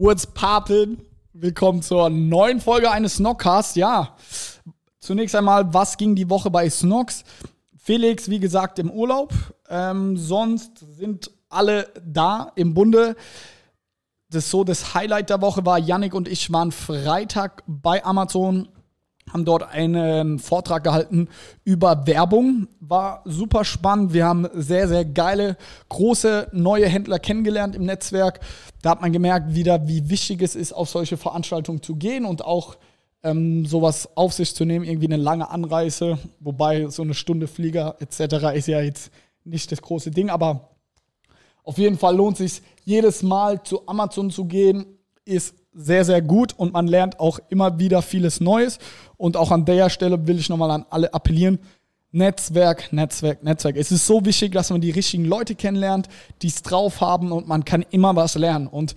What's poppin'? Willkommen zur neuen Folge eines Snockcasts. Ja, zunächst einmal, was ging die Woche bei Snocks? Felix, wie gesagt, im Urlaub. Ähm, sonst sind alle da im Bunde. Das so das Highlight der Woche war, Yannick und ich waren Freitag bei Amazon haben dort einen Vortrag gehalten über Werbung. War super spannend. Wir haben sehr, sehr geile, große neue Händler kennengelernt im Netzwerk. Da hat man gemerkt wieder, wie wichtig es ist, auf solche Veranstaltungen zu gehen und auch ähm, sowas auf sich zu nehmen, irgendwie eine lange Anreise. Wobei so eine Stunde Flieger etc. ist ja jetzt nicht das große Ding, aber auf jeden Fall lohnt es sich jedes Mal zu Amazon zu gehen, ist sehr, sehr gut und man lernt auch immer wieder vieles Neues. Und auch an der Stelle will ich nochmal an alle appellieren. Netzwerk, Netzwerk, Netzwerk. Es ist so wichtig, dass man die richtigen Leute kennenlernt, die es drauf haben und man kann immer was lernen. Und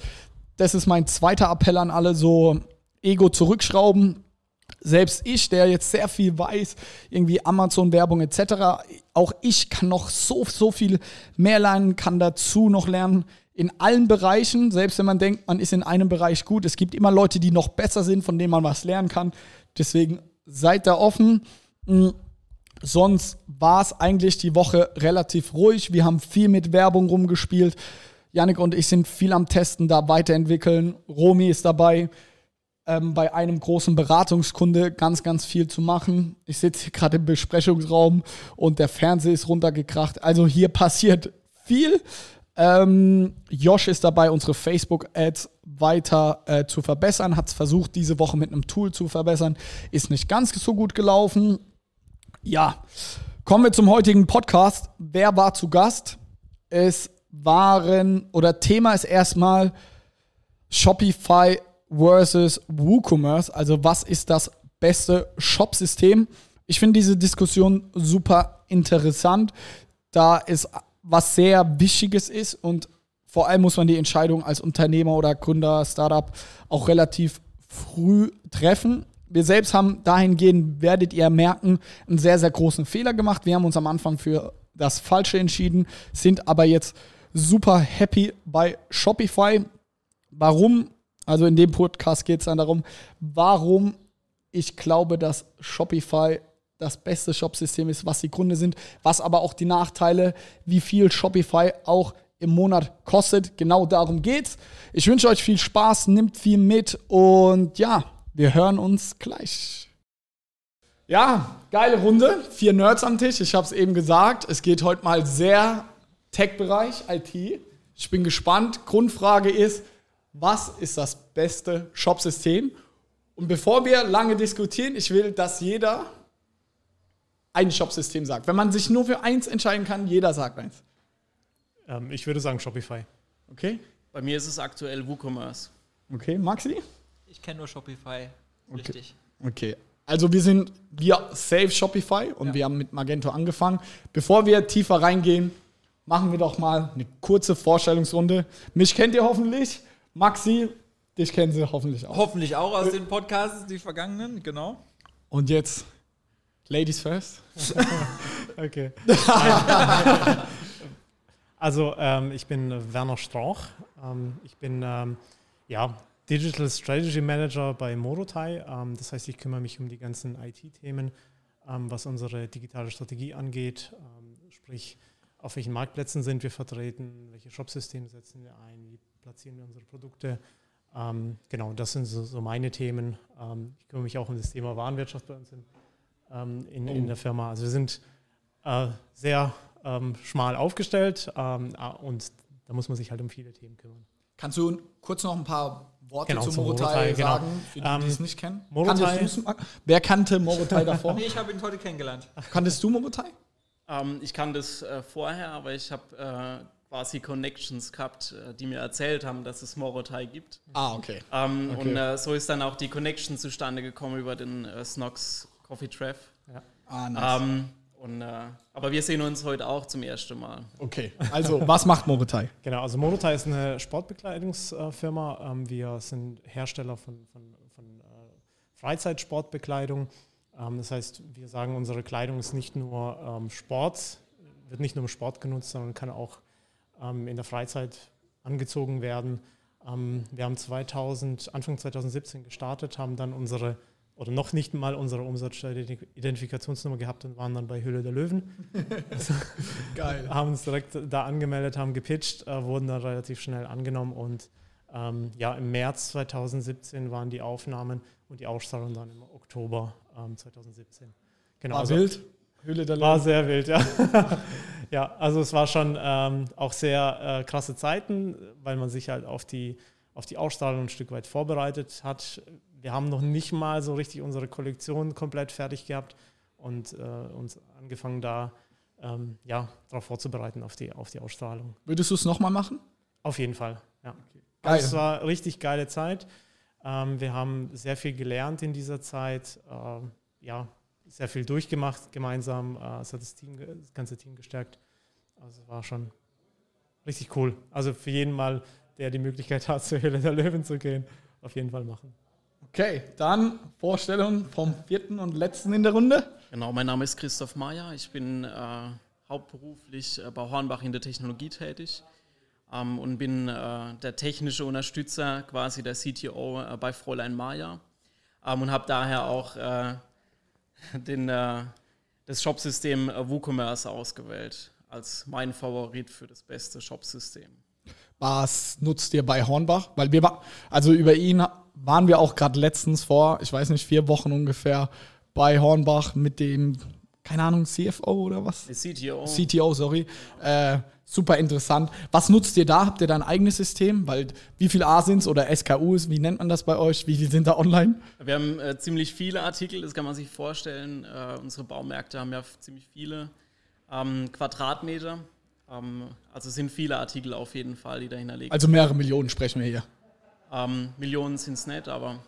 das ist mein zweiter Appell an alle, so Ego zurückschrauben. Selbst ich, der jetzt sehr viel weiß, irgendwie Amazon-Werbung etc., auch ich kann noch so, so viel mehr lernen, kann dazu noch lernen in allen Bereichen, selbst wenn man denkt, man ist in einem Bereich gut. Es gibt immer Leute, die noch besser sind, von denen man was lernen kann. Deswegen seid da offen. Hm, sonst war es eigentlich die Woche relativ ruhig. Wir haben viel mit Werbung rumgespielt. Janik und ich sind viel am Testen, da weiterentwickeln. Romy ist dabei, ähm, bei einem großen Beratungskunde ganz, ganz viel zu machen. Ich sitze hier gerade im Besprechungsraum und der Fernseher ist runtergekracht. Also hier passiert viel. Ähm, Josh ist dabei, unsere Facebook-Ads weiter äh, zu verbessern, hat es versucht, diese Woche mit einem Tool zu verbessern, ist nicht ganz so gut gelaufen. Ja, kommen wir zum heutigen Podcast. Wer war zu Gast? Es waren, oder Thema ist erstmal Shopify versus WooCommerce. Also, was ist das beste Shop-System? Ich finde diese Diskussion super interessant, da es was sehr Wichtiges ist und vor allem muss man die Entscheidung als Unternehmer oder Gründer, Startup auch relativ früh treffen. Wir selbst haben dahingehend, werdet ihr merken, einen sehr, sehr großen Fehler gemacht. Wir haben uns am Anfang für das Falsche entschieden, sind aber jetzt super happy bei Shopify. Warum? Also in dem Podcast geht es dann darum, warum ich glaube, dass Shopify das beste Shopsystem ist, was die Gründe sind, was aber auch die Nachteile, wie viel Shopify auch im Monat kostet. Genau darum geht's. Ich wünsche euch viel Spaß, nimmt viel mit und ja, wir hören uns gleich. Ja, geile Runde. Vier Nerds am Tisch. Ich habe es eben gesagt. Es geht heute mal sehr Tech-Bereich, IT. Ich bin gespannt. Grundfrage ist, was ist das beste Shopsystem? Und bevor wir lange diskutieren, ich will, dass jeder ein Shopsystem sagt. Wenn man sich nur für eins entscheiden kann, jeder sagt eins. Ähm, ich würde sagen Shopify. Okay. Bei mir ist es aktuell WooCommerce. Okay, Maxi? Ich kenne nur Shopify. Richtig. Okay. okay. Also wir sind wir safe Shopify und ja. wir haben mit Magento angefangen. Bevor wir tiefer reingehen, machen wir doch mal eine kurze Vorstellungsrunde. Mich kennt ihr hoffentlich. Maxi, dich kennen sie hoffentlich auch. Hoffentlich auch aus den Podcasts, die vergangenen, genau. Und jetzt Ladies first. okay. also ähm, ich bin Werner Strauch. Ähm, ich bin ähm, ja, Digital Strategy Manager bei Morotai. Ähm, das heißt, ich kümmere mich um die ganzen IT-Themen, ähm, was unsere digitale Strategie angeht. Ähm, sprich, auf welchen Marktplätzen sind wir vertreten, welche Shopsysteme setzen wir ein, wie platzieren wir unsere Produkte. genau, das sind so, so meine Themen. ich kümmere mich auch um das Thema Warenwirtschaft bei uns im ähm, in, in der Firma. Also wir sind äh, sehr ähm, schmal aufgestellt ähm, äh, und da muss man sich halt um viele Themen kümmern. Kannst du kurz noch ein paar Worte genau, zu Morotai, genau. sagen, für die, die ähm, es nicht kennen? Morotai. Wer kannte Morotai davor? nee, ich habe ihn heute kennengelernt. Kanntest du Morotai? Ähm, ich kannte es äh, vorher, aber ich habe äh, quasi Connections gehabt, äh, die mir erzählt haben, dass es Morotai gibt. Ah, okay. Ähm, okay. Und äh, so ist dann auch die Connection zustande gekommen über den äh, Snox Coffee Treff. Ja. Ah, nice. Ähm, und, äh, aber wir sehen uns heute auch zum ersten Mal. Okay, also was macht Morotai? Genau, also Morotai ist eine Sportbekleidungsfirma. Ähm, wir sind Hersteller von, von, von äh, Freizeitsportbekleidung. Ähm, das heißt, wir sagen, unsere Kleidung ist nicht nur ähm, Sport, wird nicht nur im Sport genutzt, sondern kann auch ähm, in der Freizeit angezogen werden. Ähm, wir haben 2000, Anfang 2017 gestartet, haben dann unsere oder noch nicht mal unsere Umsatzsteueridentifikationsnummer gehabt und waren dann bei Hülle der Löwen. Also, Geil. Haben uns direkt da angemeldet, haben gepitcht, äh, wurden dann relativ schnell angenommen und ähm, ja, im März 2017 waren die Aufnahmen und die Ausstrahlung dann im Oktober ähm, 2017. Genau, war also, wild? Hülle der Löwen. War sehr wild, ja. ja, also es war schon ähm, auch sehr äh, krasse Zeiten, weil man sich halt auf die, auf die Ausstrahlung ein Stück weit vorbereitet hat wir haben noch nicht mal so richtig unsere Kollektion komplett fertig gehabt und äh, uns angefangen da ähm, ja, darauf vorzubereiten, auf die, auf die Ausstrahlung. Würdest du es nochmal machen? Auf jeden Fall, ja. Okay. Also es war eine richtig geile Zeit. Ähm, wir haben sehr viel gelernt in dieser Zeit, äh, ja, sehr viel durchgemacht gemeinsam. Äh, es hat das, Team, das ganze Team gestärkt. Also es war schon richtig cool. Also für jeden Mal, der die Möglichkeit hat, zur Höhle der Löwen zu gehen, auf jeden Fall machen. Okay, dann Vorstellung vom vierten und letzten in der Runde. Genau, mein Name ist Christoph Mayer. Ich bin äh, hauptberuflich äh, bei Hornbach in der Technologie tätig ähm, und bin äh, der technische Unterstützer, quasi der CTO äh, bei Fräulein Mayer ähm, und habe daher auch äh, den, äh, das Shopsystem WooCommerce ausgewählt als mein Favorit für das beste Shopsystem. Was nutzt ihr bei Hornbach? Weil wir, also über ihn waren wir auch gerade letztens vor, ich weiß nicht, vier Wochen ungefähr bei Hornbach mit dem, keine Ahnung, CFO oder was? CTO. CTO, sorry. Äh, super interessant. Was nutzt ihr da? Habt ihr da ein eigenes System? Weil wie viele A sind es oder SKUs? Wie nennt man das bei euch? Wie viele sind da online? Wir haben äh, ziemlich viele Artikel, das kann man sich vorstellen. Äh, unsere Baumärkte haben ja ziemlich viele ähm, Quadratmeter. Ähm, also sind viele Artikel auf jeden Fall, die dahinter liegen. Also mehrere Millionen sprechen wir hier. Ähm, Millionen sind es nicht, aber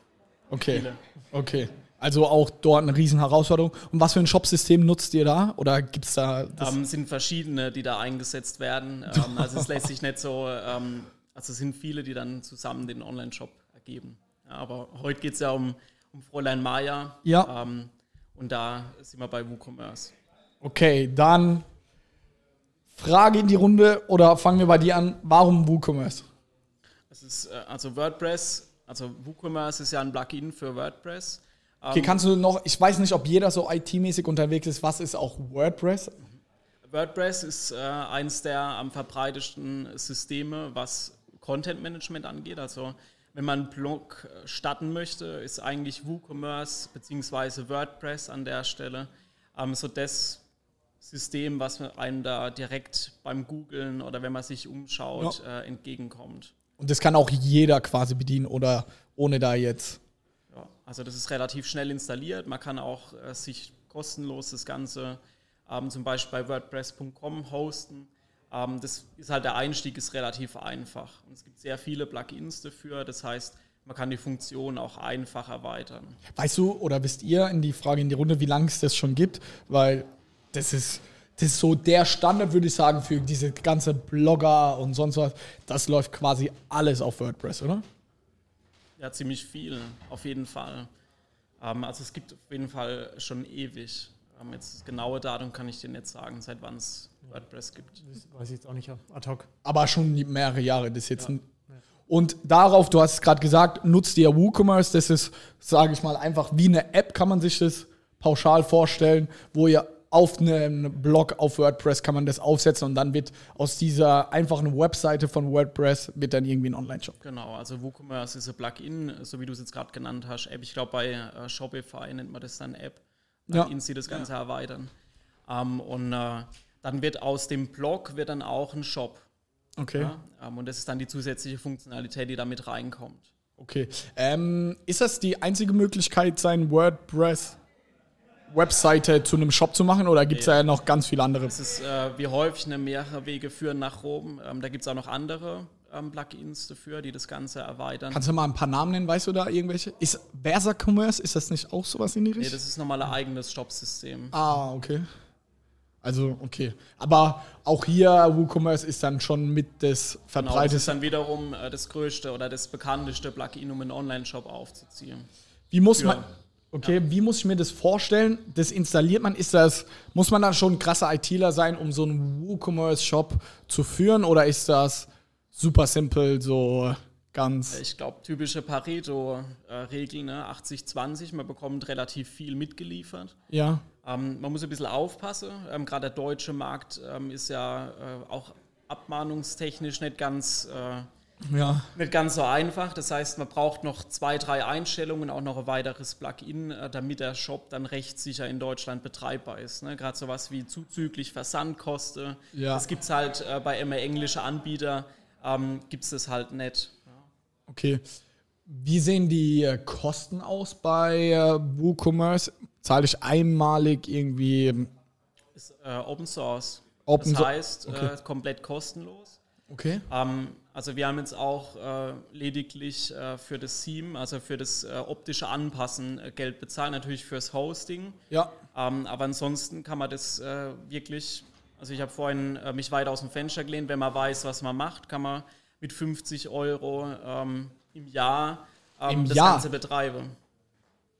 okay. viele. Okay. Also auch dort eine riesen Herausforderung. Und was für ein Shopsystem nutzt ihr da? Oder gibt es da. Es ähm, sind verschiedene, die da eingesetzt werden. Ähm, also es lässt sich nicht so, ähm, also es sind viele, die dann zusammen den Online-Shop ergeben. Ja, aber heute geht es ja um, um Fräulein Maya. Ja. Ähm, und da sind wir bei WooCommerce. Okay, dann Frage in die Runde oder fangen wir bei dir an. Warum WooCommerce? Es ist äh, also WordPress, also WooCommerce ist ja ein Plugin für WordPress. Okay, ähm, kannst du noch, ich weiß nicht, ob jeder so IT-mäßig unterwegs ist, was ist auch WordPress? WordPress ist äh, eines der am verbreitesten Systeme, was Content Management angeht. Also wenn man einen Blog äh, starten möchte, ist eigentlich WooCommerce bzw. WordPress an der Stelle ähm, so das System, was einem da direkt beim Googlen oder wenn man sich umschaut, ja. äh, entgegenkommt. Und das kann auch jeder quasi bedienen oder ohne da jetzt. Ja, also das ist relativ schnell installiert. Man kann auch äh, sich kostenlos das Ganze ähm, zum Beispiel bei WordPress.com hosten. Ähm, das ist halt der Einstieg ist relativ einfach. Und es gibt sehr viele Plugins dafür. Das heißt, man kann die Funktion auch einfach erweitern. Weißt du oder wisst ihr in die Frage in die Runde, wie lange es das schon gibt? Weil das ist das ist so der Standard, würde ich sagen, für diese ganze Blogger und sonst was. Das läuft quasi alles auf WordPress, oder? Ja, ziemlich viel, auf jeden Fall. Ähm, also es gibt auf jeden Fall schon ewig. Ähm, jetzt das genaue Datum kann ich dir nicht sagen, seit wann es WordPress gibt. Das weiß ich jetzt auch nicht ad hoc. Aber schon mehrere Jahre. Das jetzt ja. Und darauf, du hast es gerade gesagt, nutzt ihr WooCommerce. Das ist, sage ich mal, einfach wie eine App, kann man sich das pauschal vorstellen, wo ihr auf einem Blog auf WordPress kann man das aufsetzen und dann wird aus dieser einfachen Webseite von WordPress wird dann irgendwie ein Online-Shop. Genau, also WooCommerce ist ein Plugin, so wie du es jetzt gerade genannt hast. App, ich glaube bei äh, Shopify nennt man das dann App. Plugins, ja. die das Ganze ja. erweitern. Ähm, und äh, dann wird aus dem Blog wird dann auch ein Shop. Okay. Ja? Ähm, und das ist dann die zusätzliche Funktionalität, die damit reinkommt. Okay. Ähm, ist das die einzige Möglichkeit, sein WordPress Webseite zu einem Shop zu machen oder gibt es ja. ja noch ganz viele andere? Es ist äh, wie häufig eine mehrere Wege führen nach Rom. Ähm, da gibt es auch noch andere ähm, Plugins dafür, die das Ganze erweitern. Kannst du mal ein paar Namen nennen? Weißt du da irgendwelche? Ist Versa Commerce, ist das nicht auch sowas in die Richtung? Nee, das ist nochmal ein eigenes Shopsystem. Ah, okay. Also, okay. Aber auch hier, WooCommerce ist dann schon mit des verbreiteten. Genau, das ist dann wiederum äh, das größte oder das bekannteste Plugin, um einen Online-Shop aufzuziehen. Wie muss Für man Okay, ja. wie muss ich mir das vorstellen? Das installiert man, ist das, muss man dann schon ein krasser ITler sein, um so einen WooCommerce-Shop zu führen oder ist das super simpel, so ganz. Ich glaube, typische Pareto-Regel, ne? 80-20, man bekommt relativ viel mitgeliefert. Ja. Ähm, man muss ein bisschen aufpassen. Ähm, Gerade der deutsche Markt ähm, ist ja äh, auch abmahnungstechnisch nicht ganz, äh, Ja. nicht ganz so einfach. Das heißt, man braucht noch zwei, drei Einstellungen, auch noch ein weiteres Plugin, äh, damit der Shop dann rechtssicher in Deutschland betreibbar ist. Ne? Gerade sowas wie zuzüglich Versandkosten. Ja. Das gibt es halt äh, bei immer englische Anbieter, ähm, gibt es das halt nicht. Okay. Wie sehen die äh, Kosten aus bei äh, WooCommerce? Zahle ich einmalig irgendwie. Ist äh, Open Source. Open das heißt, okay. äh, komplett kostenlos. Okay. Ähm, also wir haben jetzt auch äh, lediglich äh, für das Theme, also für das äh, optische Anpassen äh, Geld bezahlt, natürlich fürs Hosting. Ja. Ähm, aber ansonsten kann man das äh, wirklich, also ich habe vorhin äh, mich weit aus dem Fenster gelehnt, wenn man weiß, was man macht, kann man mit 50 Euro ähm, im Jahr ähm, Im das Jahr? Ganze betreiben.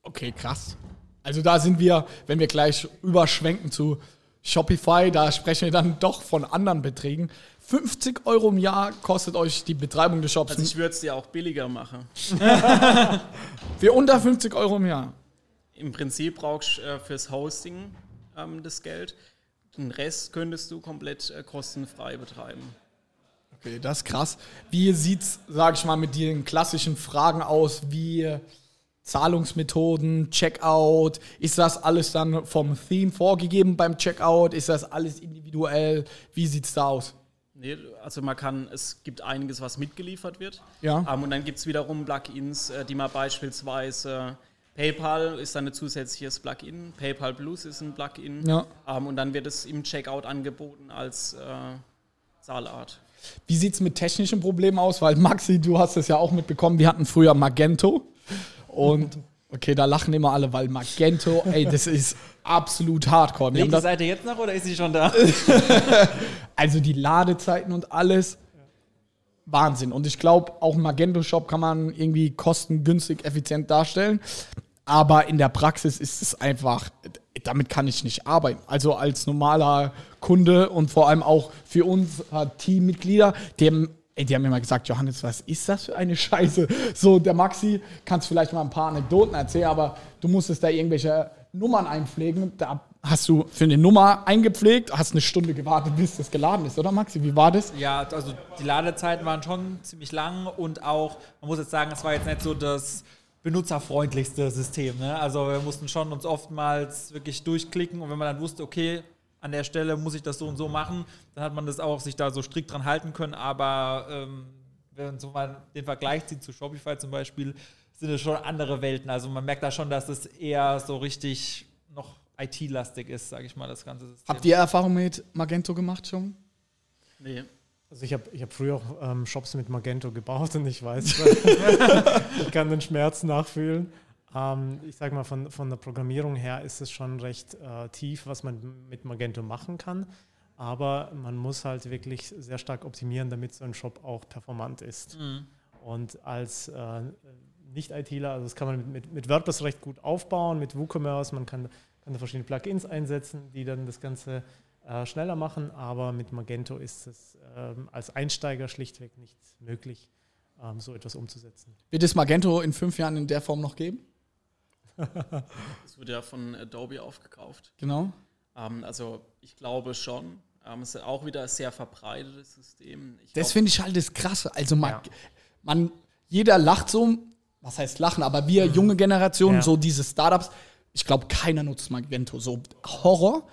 Okay, krass. Also da sind wir, wenn wir gleich überschwenken zu Shopify, da sprechen wir dann doch von anderen Beträgen. 50 Euro im Jahr kostet euch die Betreibung des Shops. Also ich würde es dir auch billiger machen. Für unter 50 Euro im Jahr. Im Prinzip brauchst du äh, fürs Hosting ähm, das Geld. Den Rest könntest du komplett äh, kostenfrei betreiben. Okay, das ist krass. Wie sieht's, sag ich mal, mit den klassischen Fragen aus, wie Zahlungsmethoden, Checkout? Ist das alles dann vom Theme vorgegeben beim Checkout? Ist das alles individuell? Wie sieht's da aus? Nee, also man kann, es gibt einiges, was mitgeliefert wird. Ja. Ähm, und dann gibt es wiederum Plugins, äh, die man beispielsweise PayPal ist dann ein zusätzliches Plugin, PayPal Plus ist ein Plugin. Ja. Ähm, und dann wird es im Checkout angeboten als äh, Zahlart. Wie sieht's mit technischen Problemen aus? Weil Maxi, du hast es ja auch mitbekommen, wir hatten früher Magento. Und okay, da lachen immer alle, weil Magento, ey, das ist absolut hardcore. Liegt die Seite jetzt noch oder ist sie schon da? also die Ladezeiten und alles. Wahnsinn. Und ich glaube, auch einen Magento-Shop kann man irgendwie kostengünstig, effizient darstellen. Aber in der Praxis ist es einfach, damit kann ich nicht arbeiten. Also als normaler Kunde und vor allem auch für uns äh, Teammitglieder, die haben, ey, die haben immer gesagt, Johannes, was ist das für eine Scheiße? So, der Maxi, kannst vielleicht mal ein paar Anekdoten erzählen, aber du musstest da irgendwelche Nummern einpflegen. Da hast du für eine Nummer eingepflegt, hast eine Stunde gewartet, bis das geladen ist, oder Maxi? Wie war das? Ja, also die Ladezeiten waren schon ziemlich lang und auch, man muss jetzt sagen, es war jetzt nicht so das benutzerfreundlichste System. Ne? Also wir mussten schon uns oftmals wirklich durchklicken und wenn man dann wusste, okay, an der Stelle muss ich das so und so machen, dann hat man das auch sich da so strikt dran halten können. Aber ähm, wenn man so mal den Vergleich zieht zu Shopify zum Beispiel, sind es schon andere Welten. Also man merkt da schon, dass es eher so richtig noch IT-lastig ist, sage ich mal, das ganze System. Habt ihr Erfahrung mit Magento gemacht schon? Nee. Also ich habe ich hab früher auch ähm, Shops mit Magento gebaut und ich weiß, ich kann den Schmerz nachfühlen. Ähm, ich sage mal, von, von der Programmierung her ist es schon recht äh, tief, was man mit Magento machen kann. Aber man muss halt wirklich sehr stark optimieren, damit so ein Shop auch performant ist. Und als äh, Nicht-ITler, also das kann man mit, mit, mit WordPress recht gut aufbauen, mit WooCommerce, man kann, kann da verschiedene Plugins einsetzen, die dann das Ganze äh, schneller machen, aber mit Magento ist es ähm, als Einsteiger schlichtweg nicht möglich, ähm, so etwas umzusetzen. Wird es Magento in fünf Jahren in der Form noch geben? Das wird ja von Adobe aufgekauft. Genau. Ähm, also ich glaube schon. Ähm, es ist auch wieder ein sehr verbreitetes System. Ich Das finde ich halt das Krasse. Also man, Ja. man, jeder lacht so, was heißt lachen, aber wir junge Generation, Ja. so diese Startups, ich glaube, keiner nutzt Magento. So Horror.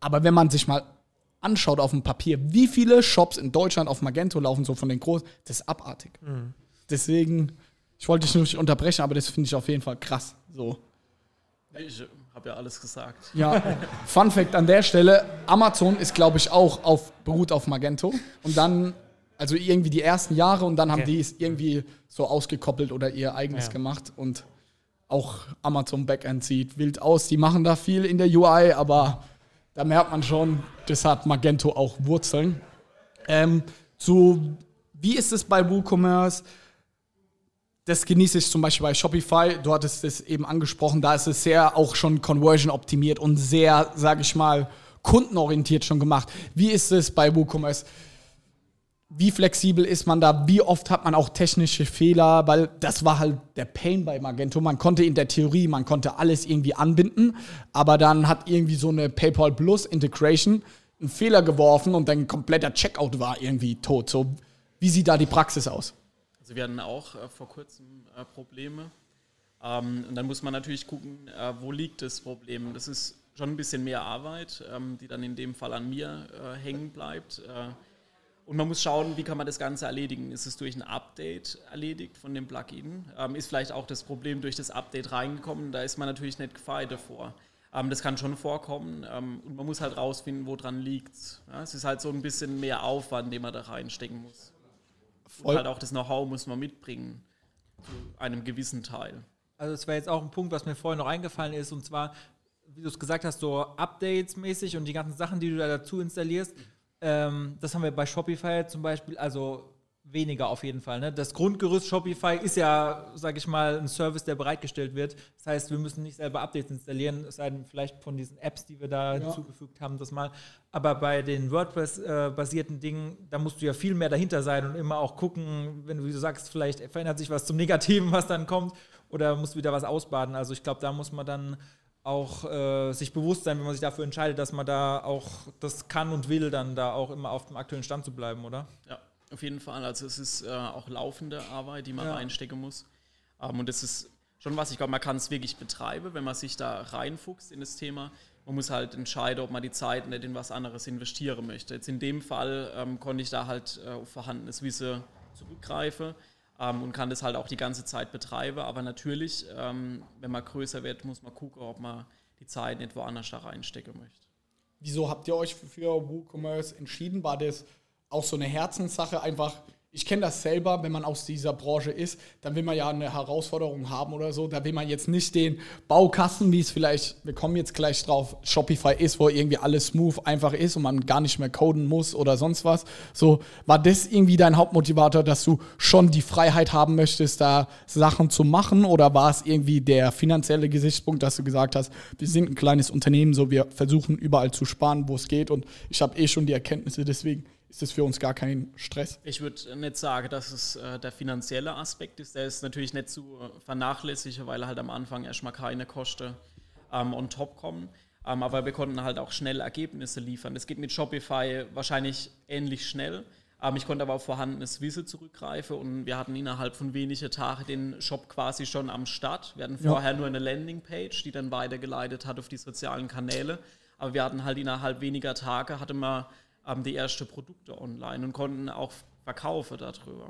Aber wenn man sich mal anschaut auf dem Papier, wie viele Shops in Deutschland auf Magento laufen, so von den großen, das ist abartig. Deswegen, ich wollte dich nur nicht unterbrechen, aber das finde ich auf jeden Fall krass. So. ich habe ja alles gesagt. Ja, Fun Fact an der Stelle: Amazon ist, glaube ich, auch auf, beruht auf Magento. Und dann, also irgendwie die ersten Jahre und dann haben Okay. die es irgendwie so ausgekoppelt oder ihr eigenes Ja. gemacht. Und auch Amazon Backend sieht wild aus. Die machen da viel in der UI, aber da merkt man schon, das hat Magento auch Wurzeln. Ähm, zu, wie ist es bei WooCommerce? Das genieße ich zum Beispiel bei Shopify. Du hattest es eben angesprochen, da ist es sehr auch schon conversion optimiert und sehr, sage ich mal, kundenorientiert schon gemacht. Wie ist es bei WooCommerce? wie flexibel ist man da? Wie oft hat man auch technische Fehler? Weil das war halt der Pain bei Magento. Man konnte in der Theorie, man konnte alles irgendwie anbinden, aber dann hat irgendwie so eine PayPal Plus Integration einen Fehler geworfen und dein kompletter Checkout war irgendwie tot. So, wie sieht da die Praxis aus? Also wir hatten auch äh, vor kurzem äh, Probleme. Ähm, und dann muss man natürlich gucken, äh, wo liegt das Problem. Das ist schon ein bisschen mehr Arbeit, ähm, die dann in dem Fall an mir äh, hängen bleibt. Äh, und man muss schauen, wie kann man das Ganze erledigen. Ist es durch ein Update erledigt von dem Plugin? Ähm, ist vielleicht auch das Problem durch das Update reingekommen? Da ist man natürlich nicht gefeit davor. Ähm, das kann schon vorkommen ähm, und man muss halt rausfinden, wo dran liegt. Ja, es ist halt so ein bisschen mehr Aufwand, den man da reinstecken muss. Und halt auch das Know-how muss man mitbringen, zu einem gewissen Teil. Also das wäre jetzt auch ein Punkt, was mir vorher noch eingefallen ist, und zwar, wie du es gesagt hast, so Updates mäßig und die ganzen Sachen, die du da dazu installierst. Ähm, das haben wir bei Shopify zum Beispiel, also weniger auf jeden Fall. Ne? Das Grundgerüst Shopify ist ja, sage ich mal, ein Service, der bereitgestellt wird. Das heißt, wir müssen nicht selber Updates installieren, es sei denn vielleicht von diesen Apps, die wir da ja. hinzugefügt haben, das mal. Aber bei den WordPress-basierten äh, Dingen, da musst du ja viel mehr dahinter sein und immer auch gucken, wenn du, wie du sagst, vielleicht verändert sich was zum Negativen, was dann kommt, oder musst wieder was ausbaden. Also ich glaube, da muss man dann auch äh, sich bewusst sein, wenn man sich dafür entscheidet, dass man da auch das kann und will, dann da auch immer auf dem aktuellen Stand zu bleiben, oder? Ja, auf jeden Fall. Also es ist äh, auch laufende Arbeit, die man ja. reinstecken muss. Ähm, und das ist schon was, ich glaube, man kann es wirklich betreiben, wenn man sich da reinfuchst in das Thema. Man muss halt entscheiden, ob man die Zeit nicht in was anderes investieren möchte. Jetzt in dem Fall ähm, konnte ich da halt äh, auf vorhandenes Wissen zurückgreifen ähm, und kann das halt auch die ganze Zeit betreiben. Aber natürlich, ähm, wenn man größer wird, muss man gucken, ob man die Zeit nicht woanders da reinstecken möchte. Wieso habt ihr euch für WooCommerce entschieden? War das auch so eine Herzenssache, einfach ich kenne das selber, wenn man aus dieser Branche ist, dann will man ja eine Herausforderung haben oder so. Da will man jetzt nicht den Baukasten, wie es vielleicht, wir kommen jetzt gleich drauf, Shopify ist, wo irgendwie alles smooth einfach ist und man gar nicht mehr coden muss oder sonst was. So, war das irgendwie dein Hauptmotivator, dass du schon die Freiheit haben möchtest, da Sachen zu machen? Oder war es irgendwie der finanzielle Gesichtspunkt, dass du gesagt hast, wir sind ein kleines Unternehmen, so wir versuchen überall zu sparen, wo es geht und ich habe eh schon die Erkenntnisse, deswegen ist das für uns gar kein Stress. Ich würde nicht sagen, dass es äh, der finanzielle Aspekt ist. Der ist natürlich nicht zu vernachlässigen, weil halt am Anfang erstmal keine Kosten ähm, on top kommen. Ähm, aber wir konnten halt auch schnell Ergebnisse liefern. Das geht mit Shopify wahrscheinlich ähnlich schnell. Ähm, ich konnte aber auf vorhandenes Wissen zurückgreifen und wir hatten innerhalb von wenigen Tagen den Shop quasi schon am Start. Wir hatten vorher ja. nur eine Landingpage, die dann weitergeleitet hat auf die sozialen Kanäle. Aber wir hatten halt innerhalb weniger Tage, hatte man haben die ersten Produkte online und konnten auch verkaufen darüber.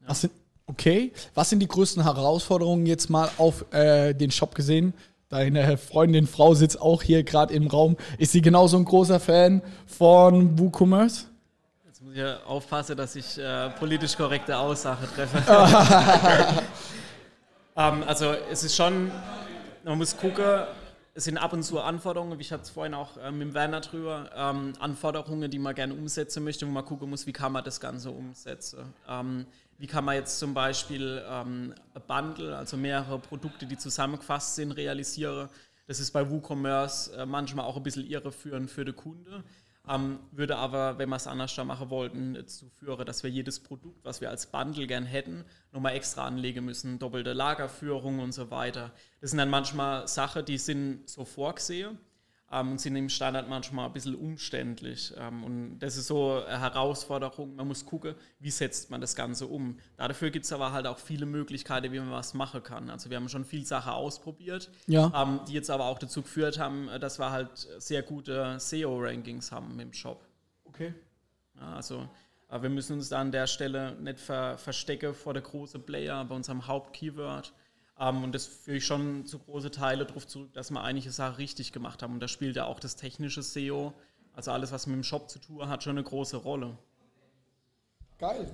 Ja. Was sind, okay, was sind die größten Herausforderungen jetzt mal auf äh, den Shop gesehen? Deine Freundin, Frau sitzt auch hier gerade im Raum. Ist sie genauso ein großer Fan von WooCommerce? Jetzt muss ich ja aufpassen, dass ich äh, politisch korrekte Aussagen treffe. ähm, also es ist schon, man muss gucken, es sind ab und zu Anforderungen, wie ich hatte es vorhin auch äh, mit Werner drüber, ähm, Anforderungen, die man gerne umsetzen möchte, wo man gucken muss, wie kann man das Ganze umsetzen. Ähm, wie kann man jetzt zum Beispiel ähm, ein Bundle, also mehrere Produkte, die zusammengefasst sind, realisieren. Das ist bei WooCommerce äh, manchmal auch ein bisschen irreführend für den Kunde. Ähm, würde aber, wenn wir es anders machen wollten, dazu führen, dass wir jedes Produkt, was wir als Bundle gern hätten, nochmal extra anlegen müssen, doppelte Lagerführung und so weiter. Das sind dann manchmal Sachen, die sind so vorgesehen ähm, und sind im Standard manchmal ein bisschen umständlich. Ähm, und das ist so eine Herausforderung. Man muss gucken, wie setzt man das Ganze um. Dafür gibt es aber halt auch viele Möglichkeiten, wie man was machen kann. Also wir haben schon viel Sachen ausprobiert, ja. ähm, die jetzt aber auch dazu geführt haben, äh, dass wir halt sehr gute SEO-Rankings haben im Shop. Okay. Ja, also äh, wir müssen uns da an der Stelle nicht ver verstecken vor der großen Player bei unserem Hauptkeyword. Ähm, und das führe ich schon zu große Teile darauf zurück, dass wir einige Sachen richtig gemacht haben. Und da spielt ja auch das technische SEO, also alles, was mit dem Shop zu tun hat, schon eine große Rolle. Geil.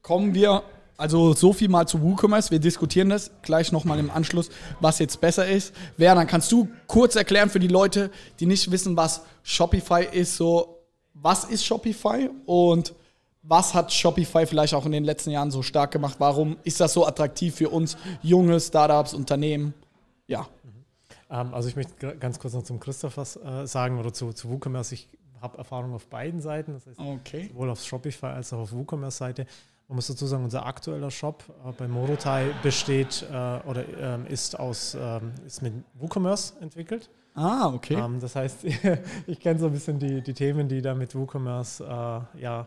Kommen wir, also so viel mal zu WooCommerce. Wir diskutieren das gleich nochmal im Anschluss, was jetzt besser ist. Werner, kannst du kurz erklären für die Leute, die nicht wissen, was Shopify ist, so was ist Shopify und was hat Shopify vielleicht auch in den letzten Jahren so stark gemacht? Warum ist das so attraktiv für uns junge Startups, Unternehmen? Ja. Mhm. also ich möchte ganz kurz noch zum Christoph was äh, sagen oder zu, zu WooCommerce. Ich habe Erfahrung auf beiden Seiten, das heißt Okay. sowohl auf Shopify als auch auf WooCommerce-Seite. Man muss dazu sagen, unser aktueller Shop äh, bei Morotai besteht äh, oder ähm, ist, aus, ähm, ist mit WooCommerce entwickelt. Ah, okay. Ähm, das heißt, ich kenne so ein bisschen die, die Themen, die da mit WooCommerce ja,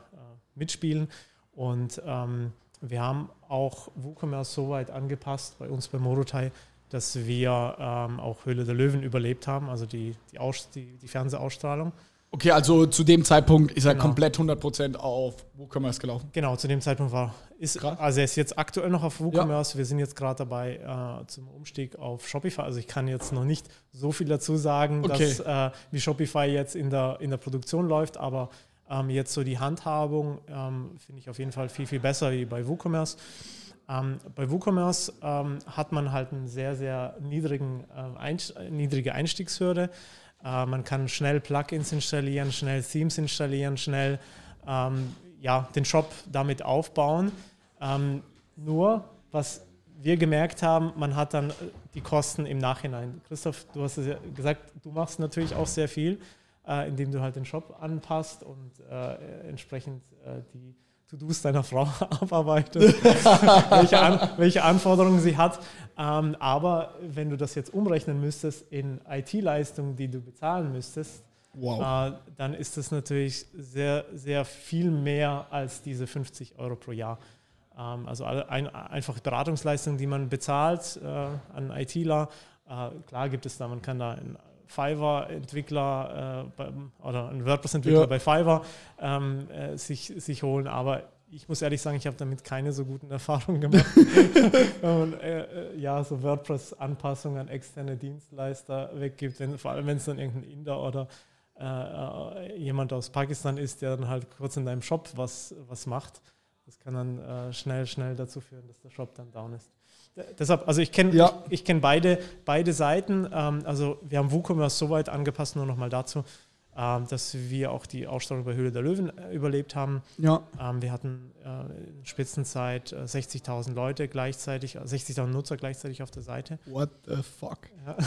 mitspielen. Und ähm, wir haben auch WooCommerce so weit angepasst bei uns bei Morotai, dass wir ähm, auch Höhle der Löwen überlebt haben, also die, die, Aus, die, die Fernsehausstrahlung. Okay, also zu dem Zeitpunkt ist er Genau. komplett 100% auf WooCommerce gelaufen. Genau, zu dem Zeitpunkt war, ist, Krass. also er ist jetzt aktuell noch auf WooCommerce. Wir sind jetzt gerade dabei äh, zum Umstieg auf Shopify. Also ich kann jetzt noch nicht so viel dazu sagen, Okay. dass, äh, wie Shopify jetzt in der, in der Produktion läuft, aber ähm, jetzt so die Handhabung ähm, finde ich auf jeden Fall viel, viel besser wie bei WooCommerce. Ähm, bei WooCommerce ähm, hat man halt einen sehr, sehr niedrigen, äh, Einst niedrige Einstiegshürde. Äh, man kann schnell Plugins installieren, schnell Themes installieren, schnell ähm, ja, den Shop damit aufbauen. Ähm, nur, was wir gemerkt haben, man hat dann äh, die Kosten im Nachhinein. Christoph, du hast es ja gesagt, du machst natürlich auch sehr viel, äh, indem du halt den Shop anpasst und äh, entsprechend äh, die To-Dos deiner Frau abarbeitest, welche, an, welche Anforderungen sie hat. Ähm, aber wenn du das jetzt umrechnen müsstest in IT-Leistungen, die du bezahlen müsstest, Wow. äh, dann ist das natürlich sehr, sehr viel mehr als diese 50 Euro pro Jahr. Ähm, also ein, einfach Beratungsleistungen, die man bezahlt äh, an ITler. Äh, klar gibt es da, man kann da einen Fiverr-Entwickler äh, oder einen WordPress-Entwickler Ja. bei Fiverr ähm, äh, sich, sich holen, aber ich muss ehrlich sagen, ich habe damit keine so guten Erfahrungen gemacht. Wenn man äh, äh, ja, so WordPress-Anpassungen an externe Dienstleister weggibt, wenn, vor allem wenn es dann irgendein Inder oder äh, äh, jemand aus Pakistan ist, der dann halt kurz in deinem Shop was, was macht. Das kann dann schnell, schnell dazu führen, dass der Shop dann down ist. Deshalb, also ich kenne Ja. ich, ich kenn beide, beide Seiten. Ähm, also wir haben WooCommerce so weit angepasst, nur nochmal dazu, ähm, dass wir auch die Ausstrahlung bei Höhle der Löwen äh, überlebt haben. Ja. Ähm, wir hatten äh, in Spitzenzeit äh, 60.000 Leute gleichzeitig, äh, 60.000 Nutzer gleichzeitig auf der Seite. What the fuck? Ja,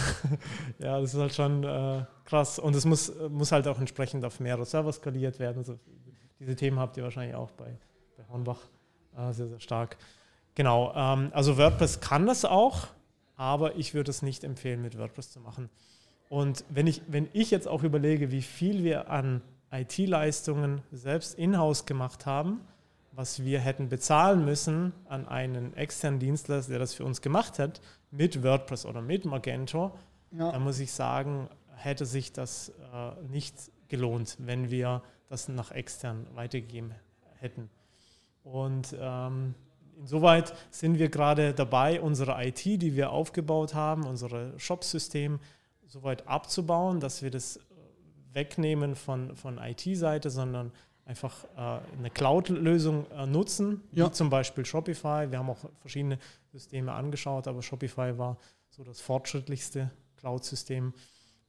ja das ist halt schon äh, krass. Und es muss, muss halt auch entsprechend auf mehrere Server skaliert werden. Also diese Themen habt ihr wahrscheinlich auch bei, bei Hornbach äh, sehr, sehr stark. Genau, ähm, also WordPress kann das auch, aber ich würde es nicht empfehlen, mit WordPress zu machen. Und wenn ich, wenn ich jetzt auch überlege, wie viel wir an IT-Leistungen selbst in-house gemacht haben, was wir hätten bezahlen müssen an einen externen Dienstleister, der das für uns gemacht hat, mit WordPress oder mit Magento, Ja. dann muss ich sagen, hätte sich das äh, nicht gelohnt, wenn wir das nach extern weitergegeben hätten. Und ähm, insoweit sind wir gerade dabei, unsere IT, die wir aufgebaut haben, unser Shop-System, soweit abzubauen, dass wir das äh, wegnehmen von, von IT-Seite, sondern einfach äh, eine Cloud-Lösung äh, nutzen, Ja. wie zum Beispiel Shopify. Wir haben auch verschiedene Systeme angeschaut, aber Shopify war so das fortschrittlichste Cloud-System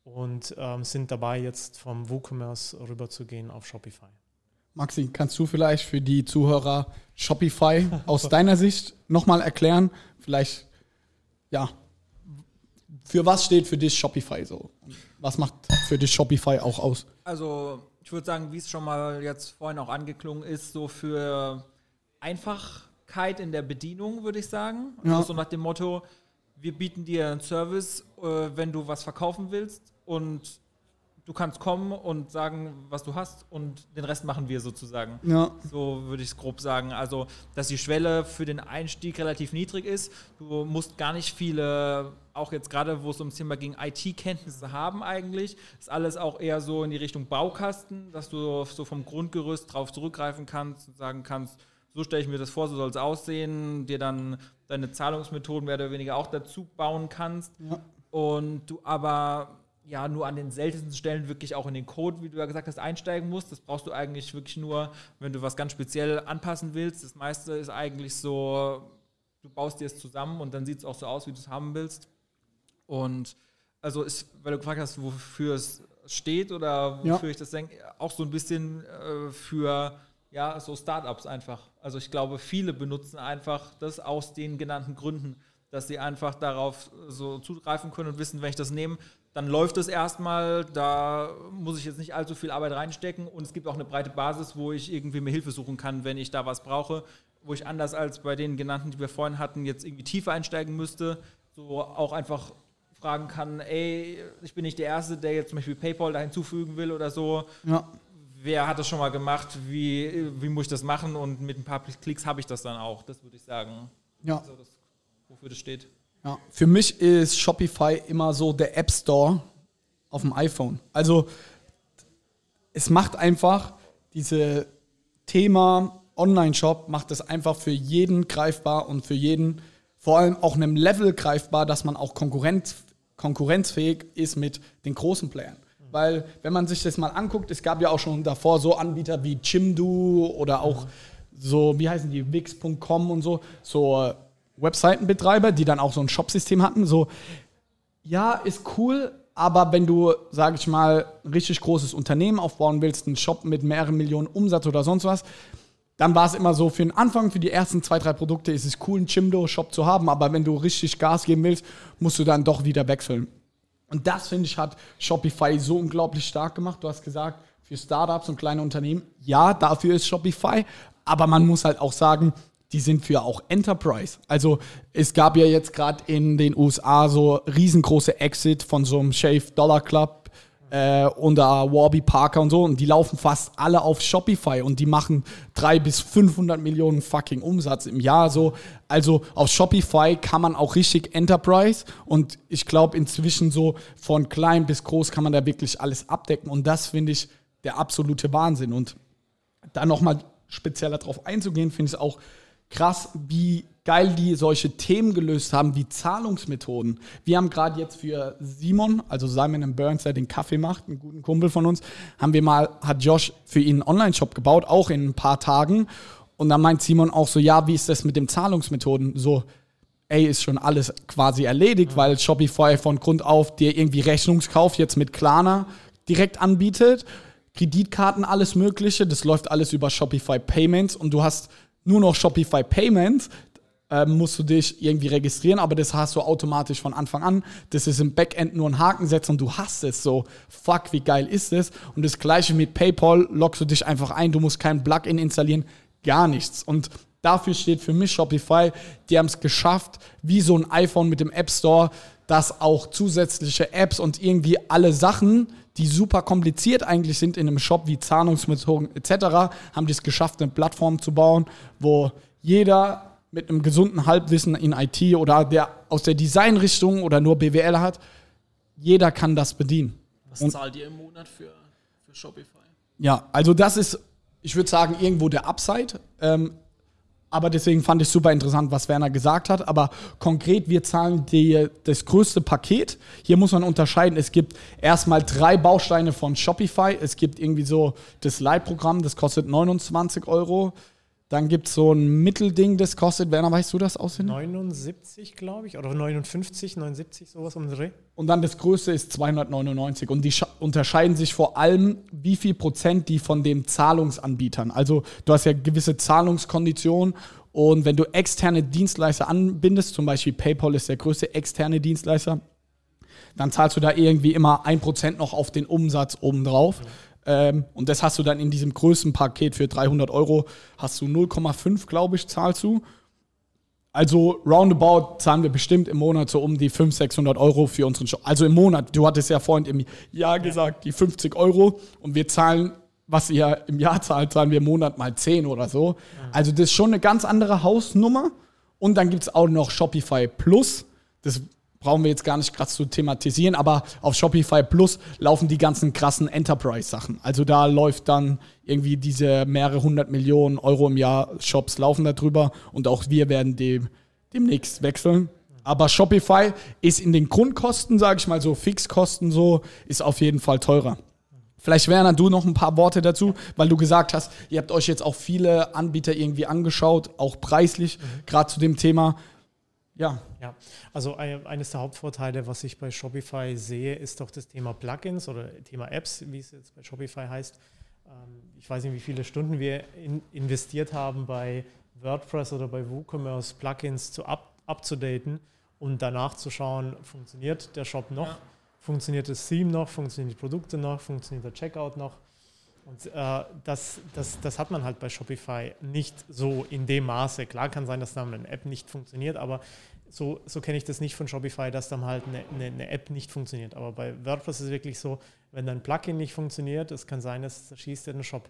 und ähm, sind dabei, jetzt vom WooCommerce rüberzugehen auf Shopify. Maxi, kannst du vielleicht für die Zuhörer Shopify aus deiner Sicht nochmal erklären? Vielleicht, ja, für was steht für dich Shopify so? Was macht für dich Shopify auch aus? Also, ich würde sagen, wie es schon mal jetzt vorhin auch angeklungen ist, so für Einfachkeit in der Bedienung, würde ich sagen. Ja. Also so nach dem Motto, wir bieten dir einen Service, äh, wenn du was verkaufen willst und du kannst kommen und sagen, was du hast und den Rest machen wir sozusagen. Ja, So würde ich es grob sagen. Also, dass die Schwelle für den Einstieg relativ niedrig ist. Du musst gar nicht viele, auch jetzt gerade, wo es ums Thema ging, IT-Kenntnisse haben eigentlich. Ist alles auch eher so in die Richtung Baukasten, dass du so vom Grundgerüst drauf zurückgreifen kannst und sagen kannst, so stelle ich mir das vor, so soll es aussehen, dir dann deine Zahlungsmethoden mehr oder weniger auch dazu bauen kannst. Ja. Und du aber ja nur an den seltensten Stellen wirklich auch in den Code, wie du ja gesagt hast, einsteigen musst. Das brauchst du eigentlich wirklich nur, wenn du was ganz speziell anpassen willst. Das meiste ist eigentlich so, du baust dir es zusammen und dann sieht es auch so aus, wie du es haben willst. Und also ist, weil du gefragt hast, wofür es steht oder wofür Ja. ich das denke, auch so ein bisschen äh, für ja, so Startups einfach. Also ich glaube, viele benutzen einfach das aus den genannten Gründen, dass sie einfach darauf so zugreifen können und wissen, wenn ich das nehme, dann läuft es erstmal, da muss ich jetzt nicht allzu viel Arbeit reinstecken und es gibt auch eine breite Basis, wo ich irgendwie mir Hilfe suchen kann, wenn ich da was brauche, wo ich anders als bei den genannten, die wir vorhin hatten, jetzt irgendwie tiefer einsteigen müsste, so auch einfach fragen kann, ey, ich bin nicht der Erste, der jetzt zum Beispiel PayPal da hinzufügen will oder so. Ja. Wer hat das schon mal gemacht? Wie, wie muss ich das machen? Und mit ein paar Klicks habe ich das dann auch. Das würde ich sagen. Ja. Also das, wofür das steht. Ja, für mich ist Shopify immer so der App Store auf dem iPhone. Also es macht einfach diese Thema Online-Shop, macht es einfach für jeden greifbar und für jeden vor allem auch einem Level greifbar, dass man auch konkurrenz, konkurrenzfähig ist mit den großen Playern. Weil, wenn man sich das mal anguckt, es gab ja auch schon davor so Anbieter wie Chimdu oder auch so, wie heißen die, Wix.com und so, so äh, Webseitenbetreiber, die dann auch so ein Shopsystem hatten. So, ja, ist cool, aber wenn du, sage ich mal, ein richtig großes Unternehmen aufbauen willst, einen Shop mit mehreren Millionen Umsatz oder sonst was, dann war es immer so, für den Anfang, für die ersten zwei, drei Produkte ist es cool, einen Chimdo-Shop zu haben, aber wenn du richtig Gas geben willst, musst du dann doch wieder wechseln. Und das, finde ich, hat Shopify so unglaublich stark gemacht. Du hast gesagt, für Startups und kleine Unternehmen, ja, dafür ist Shopify, aber man muss halt auch sagen, die sind für auch Enterprise. Also es gab ja jetzt gerade in den USA so riesengroße Exit von so einem Shave Dollar Club äh, unter Warby Parker und so und die laufen fast alle auf Shopify und die machen drei bis 500 Millionen fucking Umsatz im Jahr so. Also auf Shopify kann man auch richtig Enterprise und ich glaube inzwischen so von klein bis groß kann man da wirklich alles abdecken und das finde ich der absolute Wahnsinn und da nochmal spezieller drauf einzugehen, finde ich auch krass, wie geil die solche Themen gelöst haben, wie Zahlungsmethoden. Wir haben gerade jetzt für Simon, also Simon Burns, der den Kaffee macht, einen guten Kumpel von uns, haben wir mal, hat Josh für ihn einen Online-Shop gebaut, auch in ein paar Tagen. Und dann meint Simon auch so, ja, wie ist das mit den Zahlungsmethoden? So, ey, ist schon alles quasi erledigt, weil Shopify von Grund auf dir irgendwie Rechnungskauf jetzt mit Klarna direkt anbietet. Kreditkarten, alles Mögliche, das läuft alles über Shopify Payments und du hast nur noch Shopify Payments, ähm, musst du dich irgendwie registrieren, aber das hast du automatisch von Anfang an. Das ist im Backend nur ein Haken setzen und du hast es so. Fuck, wie geil ist das? Und das gleiche mit PayPal, loggst du dich einfach ein, du musst kein Plugin installieren, gar nichts. Und dafür steht für mich Shopify, die haben es geschafft, wie so ein iPhone mit dem App Store, dass auch zusätzliche Apps und irgendwie alle Sachen, die super kompliziert eigentlich sind in einem Shop wie Zahlungsmethoden etc., haben die es geschafft, eine Plattform zu bauen, wo jeder mit einem gesunden Halbwissen in IT oder der aus der Designrichtung oder nur BWL hat, jeder kann das bedienen. Was Und- zahlt ihr im Monat für, für Shopify? Ja, also das ist, ich würde sagen, irgendwo der Upside. Ähm, aber deswegen fand ich super interessant, was Werner gesagt hat. Aber konkret, wir zahlen die, das größte Paket. Hier muss man unterscheiden. Es gibt erstmal drei Bausteine von Shopify. Es gibt irgendwie so das Leitprogramm, das kostet 29 Euro. Dann gibt es so ein Mittelding, das kostet, Werner, weißt du das auswendig? 79, glaube ich, oder 59, 79, sowas um den Dreh. Und dann das größte ist 299. Und die unterscheiden sich vor allem, wie viel Prozent die von den Zahlungsanbietern. Also du hast ja gewisse Zahlungskonditionen. Und wenn du externe Dienstleister anbindest, zum Beispiel PayPal ist der größte externe Dienstleister, dann zahlst du da irgendwie immer 1% noch auf den Umsatz obendrauf. Ähm, und das hast du dann in diesem größten Paket für 300 Euro, hast du 0,5, glaube ich, zahlst du. Also roundabout zahlen wir bestimmt im Monat so um die 500, 600 Euro für unseren Shop. Also im Monat. Du hattest ja vorhin im Jahr gesagt, die 50 Euro. Und wir zahlen, was ihr im Jahr zahlt, zahlen wir im Monat mal 10 oder so. Also das ist schon eine ganz andere Hausnummer. Und dann gibt es auch noch Shopify Plus. Das brauchen wir jetzt gar nicht krass zu thematisieren, aber auf Shopify Plus laufen die ganzen krassen Enterprise-Sachen. Also da läuft dann irgendwie diese mehrere hundert Millionen Euro im Jahr Shops laufen da drüber und auch wir werden dem, demnächst wechseln. Aber Shopify ist in den Grundkosten, sage ich mal so, Fixkosten so, ist auf jeden Fall teurer. Vielleicht Werner, du noch ein paar Worte dazu, weil du gesagt hast, ihr habt euch jetzt auch viele Anbieter irgendwie angeschaut, auch preislich, gerade zu dem Thema. Ja, Ja, also ein- eines der Hauptvorteile, was ich bei Shopify sehe, ist doch das Thema Plugins oder Thema Apps, wie es jetzt bei Shopify heißt. Ähm, Ich weiß nicht, wie viele Stunden wir in, investiert haben, bei WordPress oder bei WooCommerce Plugins zu up, abzudaten. und danach zu schauen, funktioniert der Shop noch, ja. funktioniert das Theme noch, funktionieren die Produkte noch, funktioniert der Checkout noch. Und äh, das, das, das hat man halt bei Shopify nicht so in dem Maße. Klar kann sein, dass dann eine App nicht funktioniert, aber so, so kenne ich das nicht von Shopify, dass dann halt eine, eine, eine, App nicht funktioniert. Aber bei WordPress ist es wirklich so, wenn dein Plugin nicht funktioniert, es kann sein, dass es schießt den Shop.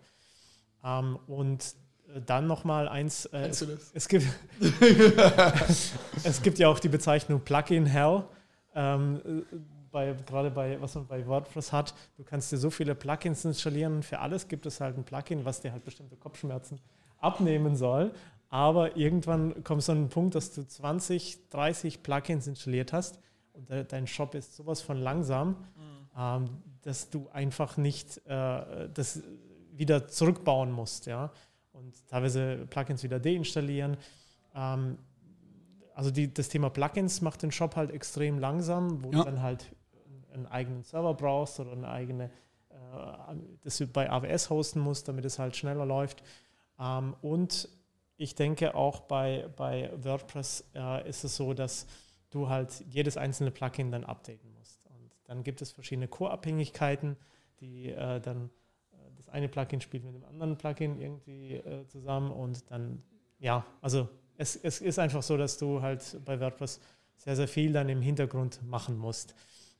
Ähm, und äh, dann nochmal eins. Äh, es, es, gibt, es gibt ja auch die Bezeichnung Plugin Hell. Ähm, bei, gerade bei, was man bei WordPress hat, du kannst dir so viele Plugins installieren. Für alles gibt es halt ein Plugin, was dir halt bestimmte Kopfschmerzen abnehmen soll. Aber irgendwann kommst du an den Punkt, dass du 20, 30 Plugins installiert hast und de dein Shop ist sowas von langsam, mhm. ähm, dass du einfach nicht äh, das wieder zurückbauen musst. Ja? Und teilweise Plugins wieder deinstallieren. Ähm, also die, das Thema Plugins macht den Shop halt extrem langsam, wo ja. du dann halt einen eigenen Server brauchst oder eine eigene, äh, das du bei AWS hosten musst, damit es halt schneller läuft. Ähm, und ich denke auch bei, bei WordPress äh, ist es so, dass du halt jedes einzelne Plugin dann updaten musst. Und dann gibt es verschiedene Core-Abhängigkeiten, die äh, dann äh, das eine Plugin spielt mit dem anderen Plugin irgendwie äh, zusammen und dann, ja, also es, es ist einfach so, dass du halt bei WordPress sehr, sehr viel dann im Hintergrund machen musst.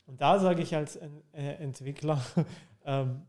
Und da sage ich als äh, Entwickler, ähm,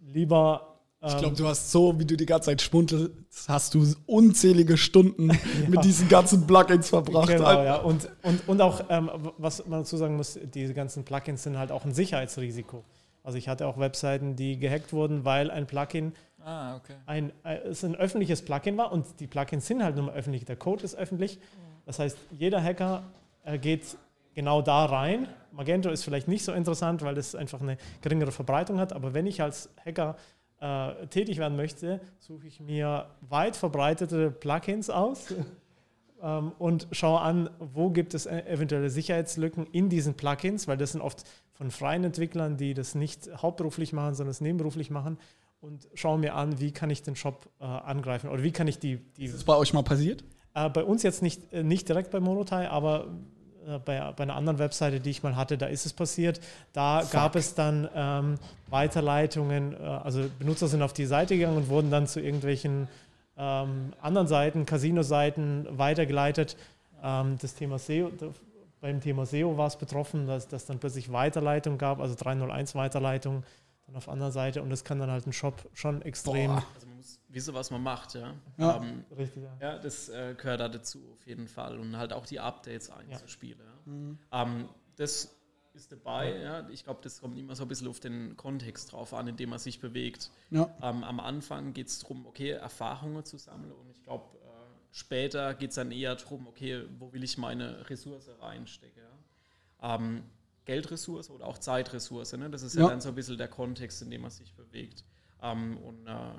lieber. Ähm, ich glaube, du hast so, wie du die ganze Zeit spuntelst, hast du unzählige Stunden ja. mit diesen ganzen Plugins verbracht. Genau, ja. Und, und, und auch, ähm, was man dazu sagen muss, diese ganzen Plugins sind halt auch ein Sicherheitsrisiko. Also ich hatte auch Webseiten, die gehackt wurden, weil ein Plugin ah, okay. ein, äh, es ein öffentliches Plugin war und die Plugins sind halt nur mal öffentlich, der Code ist öffentlich. Das heißt, jeder Hacker äh, geht genau da rein. Magento ist vielleicht nicht so interessant, weil das einfach eine geringere Verbreitung hat, aber wenn ich als Hacker äh, tätig werden möchte, suche ich mir weit verbreitete Plugins aus ähm, und schaue an, wo gibt es e-, eventuelle Sicherheitslücken in diesen Plugins, weil das sind oft von freien Entwicklern, die das nicht hauptberuflich machen, sondern es nebenberuflich machen und schaue mir an, wie kann ich den Shop äh, angreifen oder wie kann ich die... die ist das bei euch mal passiert? Äh, bei uns jetzt nicht, äh, nicht direkt bei Monotai, aber bei, bei einer anderen Webseite, die ich mal hatte, da ist es passiert. Da Fuck. gab es dann ähm, Weiterleitungen, äh, also Benutzer sind auf die Seite gegangen und wurden dann zu irgendwelchen ähm, anderen Seiten, Casino-Seiten weitergeleitet. Ähm, das Thema SEO, beim Thema SEO war es betroffen, dass es dann plötzlich Weiterleitung gab, also 301 Weiterleitung dann auf anderer Seite und das kann dann halt ein Shop schon extrem. Boah. Also man muss wissen, was man macht, ja. Ja, ähm, richtig, ja. ja das äh, gehört da dazu auf jeden Fall und halt auch die Updates einzuspielen. Ja. Mhm. Ähm, das ist dabei, ja. Ich glaube, das kommt immer so ein bisschen auf den Kontext drauf an, in dem man sich bewegt. Ja. Ähm, am Anfang geht es darum, okay, Erfahrungen zu sammeln und ich glaube, äh, später geht es dann eher darum, okay, wo will ich meine Ressource reinstecken. Ja. Ähm, Geldressource oder auch Zeitressource. Ne? Das ist ja. ja. dann so ein bisschen der Kontext, in dem man sich bewegt. Ähm, und, äh,